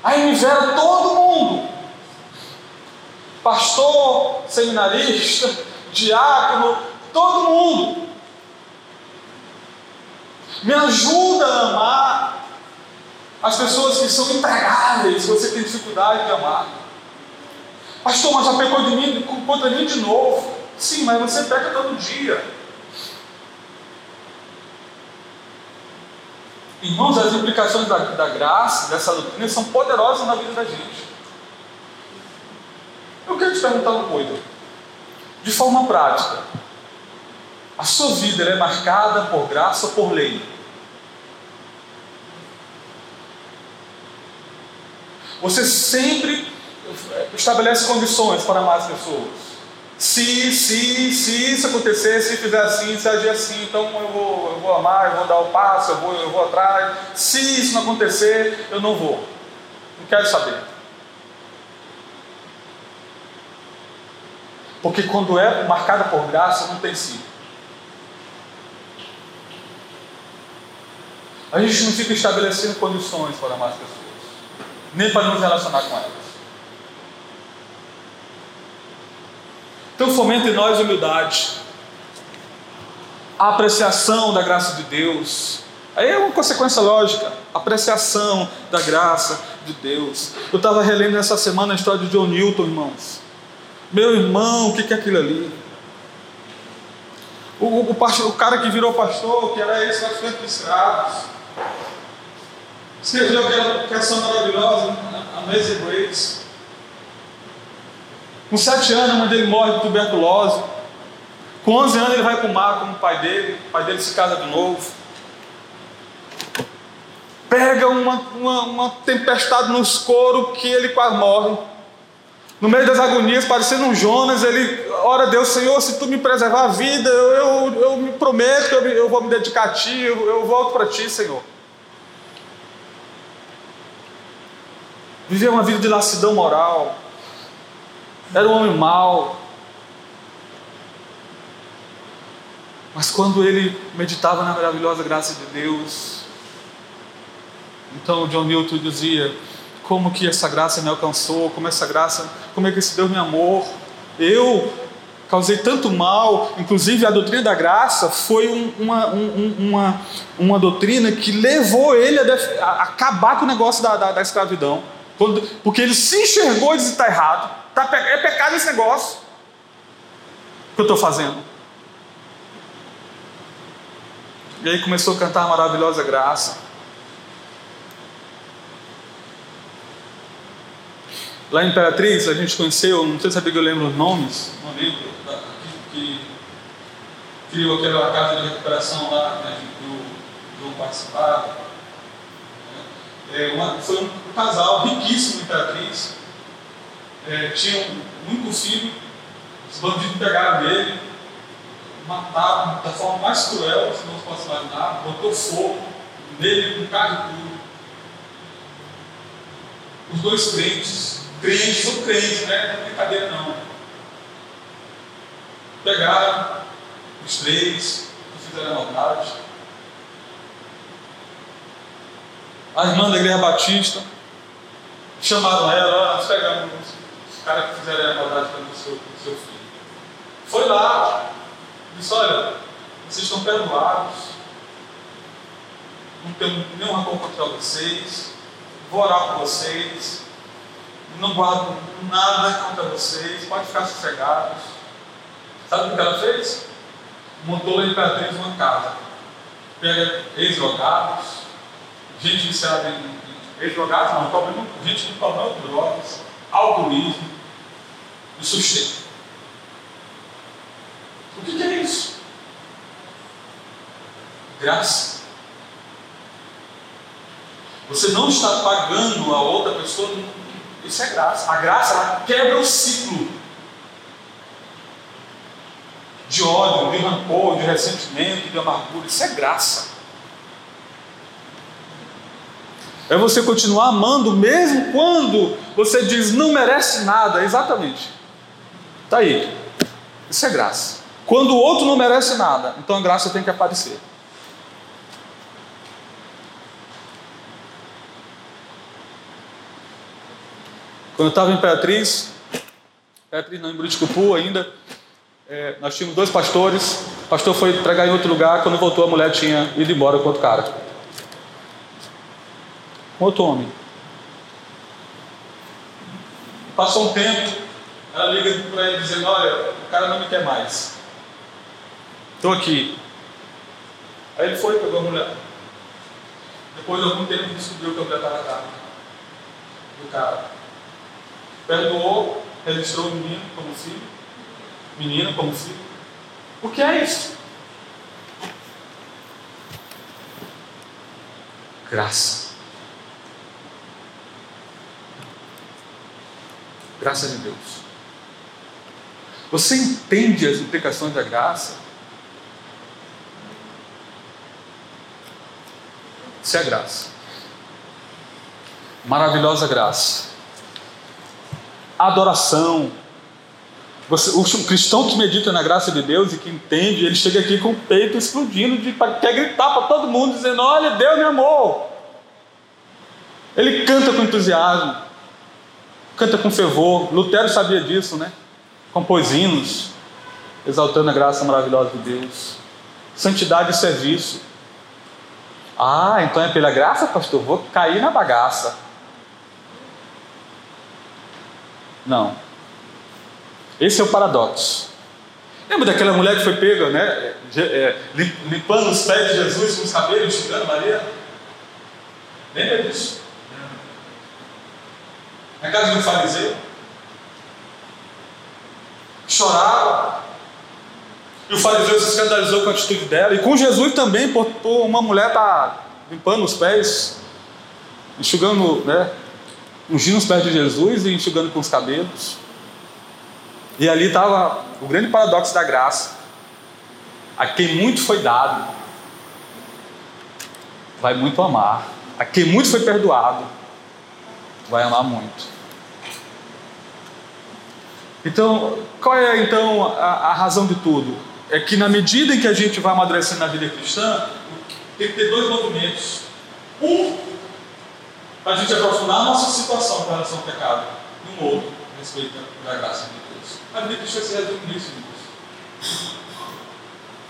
[SPEAKER 1] Aí vera todo mundo pastor, seminarista, diácono, todo mundo. Me ajuda a amar as pessoas que são impregáveis, você tem dificuldade de amar. Pastor, mas já pecou de mim, contra mim de novo. Sim, mas você peca todo dia. Irmãos, as implicações da, da graça, dessa doutrina, são poderosas na vida da gente. Eu quero te perguntar uma coisa, de forma prática. A sua vida é marcada por graça ou por lei? Você sempre estabelece condições para amar as pessoas. Se, se, se isso acontecer, se fizer assim, se agir assim, então eu vou, eu vou amar, eu vou dar o passo, eu vou, eu vou atrás. Se isso não acontecer, eu não vou. Não quero saber. Porque quando é marcada por graça, não tem si. A gente não fica estabelecendo condições para amar as pessoas, nem para nos relacionar com elas. Então fomenta em nós humildade, a apreciação da graça de Deus. Aí é uma consequência lógica, apreciação da graça de Deus. Eu estava relendo essa semana a história de John Newton, irmãos. Meu irmão, o que é aquilo ali? O, o, o, pastor, o cara que virou pastor, que era esse traficante de escravos, escreveu aquela canção maravilhosa, Amazing Grace. Com sete anos, a mãe dele morre de tuberculose. Com 11 anos, ele vai para o mar com o pai dele. O pai dele se casa de novo. Pega uma, uma, uma tempestade nos coros que ele quase morre. No meio das agonias, parecendo um Jonas, ele ora a Deus, Senhor, se tu me preservar a vida, eu, eu, eu me prometo, eu, eu vou me dedicar a ti, eu, eu volto para ti, Senhor. Viver uma vida de lassidão moral, era um homem mau. Mas quando ele meditava na maravilhosa graça de Deus, então John Newton dizia: como que essa graça me alcançou, como essa graça, como é que esse Deus me amou. Eu causei tanto mal, inclusive a doutrina da graça foi um, uma, um, uma, uma doutrina que levou ele a, def, a acabar com o negócio da, da, da escravidão, Quando, porque ele se enxergou e disse: está errado. Tá, é pecado esse negócio que eu estou fazendo. E aí começou a cantar a maravilhosa graça. Lá em Imperatriz, a gente conheceu, não sei se sabia que eu lembro os nomes, não lembro, que, criou aquela casa de recuperação lá, né, que o João participava. É, uma, foi um casal riquíssimo em Imperatriz, é, tinha um único filho, os bandidos pegaram ele, mataram da forma mais cruel que não se possa imaginar, botou fogo nele com carne tudo. Os dois crentes, crentes são crentes, né? não é brincadeira não. Pegaram os três, que fizeram a maldade. A irmã da igreja batista chamaram ela, nós pegamos cara que fizeram a maldade com o seu, seu filho. Foi lá, disse: Olha, vocês estão perdoados, não tenho nenhum rancor contra vocês, vou orar por vocês, não guardo nada contra vocês, pode ficar sossegados. Sabe o que ela fez? Montou em Imperatriz uma casa. Pega ex-drogados, gente viciada em ex-drogados, não, gente com problema drogas, alcoolismo, do sustento. O que, é isso? Graça. Você não está pagando a outra pessoa, isso é graça. A graça ela quebra o ciclo de ódio, de rancor, de ressentimento, de amargura. Isso é graça. É você continuar amando mesmo quando você diz não merece nada, exatamente. Está aí. Isso é graça. Quando o outro não merece nada, então a graça tem que aparecer. Quando eu estava em Imperatriz, Imperatriz não, em Buriticupu ainda, é, nós tínhamos dois pastores. O pastor foi pregar em outro lugar, quando voltou a mulher tinha ido embora com outro cara. Outro homem. Passou um tempo, Ela liga para ele dizendo: Olha, o cara não me quer mais. Estou aqui. Aí ele foi, pegou a mulher. Depois de algum tempo descobriu que a mulher estava grávida do cara. Perdoou, registrou o menino como filho, menina como filho. O que é isso? Graça. Graça de Deus. Você entende as implicações da graça? Isso é graça. Maravilhosa graça. Adoração. Você, o cristão que medita na graça de Deus e que entende, ele chega aqui com o peito explodindo, de, quer gritar para todo mundo, dizendo: Olha, Deus me amou. Ele canta com entusiasmo, canta com fervor. Lutero sabia disso, né? Compôs hinos, exaltando a graça maravilhosa de Deus. Santidade e serviço. Ah, então é pela graça, pastor? Vou cair na bagaça. Não. Esse é o paradoxo. Lembra daquela mulher que foi pega, né? É, limpando os pés de Jesus com os cabelos, enxugando Maria? Lembra disso? Na casa do fariseu? Chorava, e o fariseu se escandalizou com a atitude dela. E com Jesus também, por, por uma mulher tá limpando os pés, enxugando, né? Ungindo os pés de Jesus e enxugando com os cabelos. E ali estava o grande paradoxo da graça. A quem muito foi dado, vai muito amar. A quem muito foi perdoado, vai amar muito. Então, qual é então a, a razão de tudo? é que na medida em que a gente vai amadurecendo na vida cristã, tem que ter dois movimentos. Um, para a gente aprofundar a nossa situação com relação ao pecado, e um outro, a respeito da graça de Deus. A vida cristã se resume nisso, irmãos.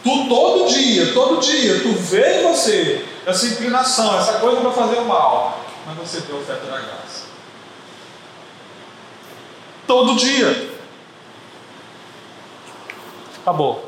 [SPEAKER 1] Tu todo dia, todo dia, tu vê em você essa inclinação, essa coisa para fazer o mal, mas você vê a oferta da graça. Todo dia. Acabou.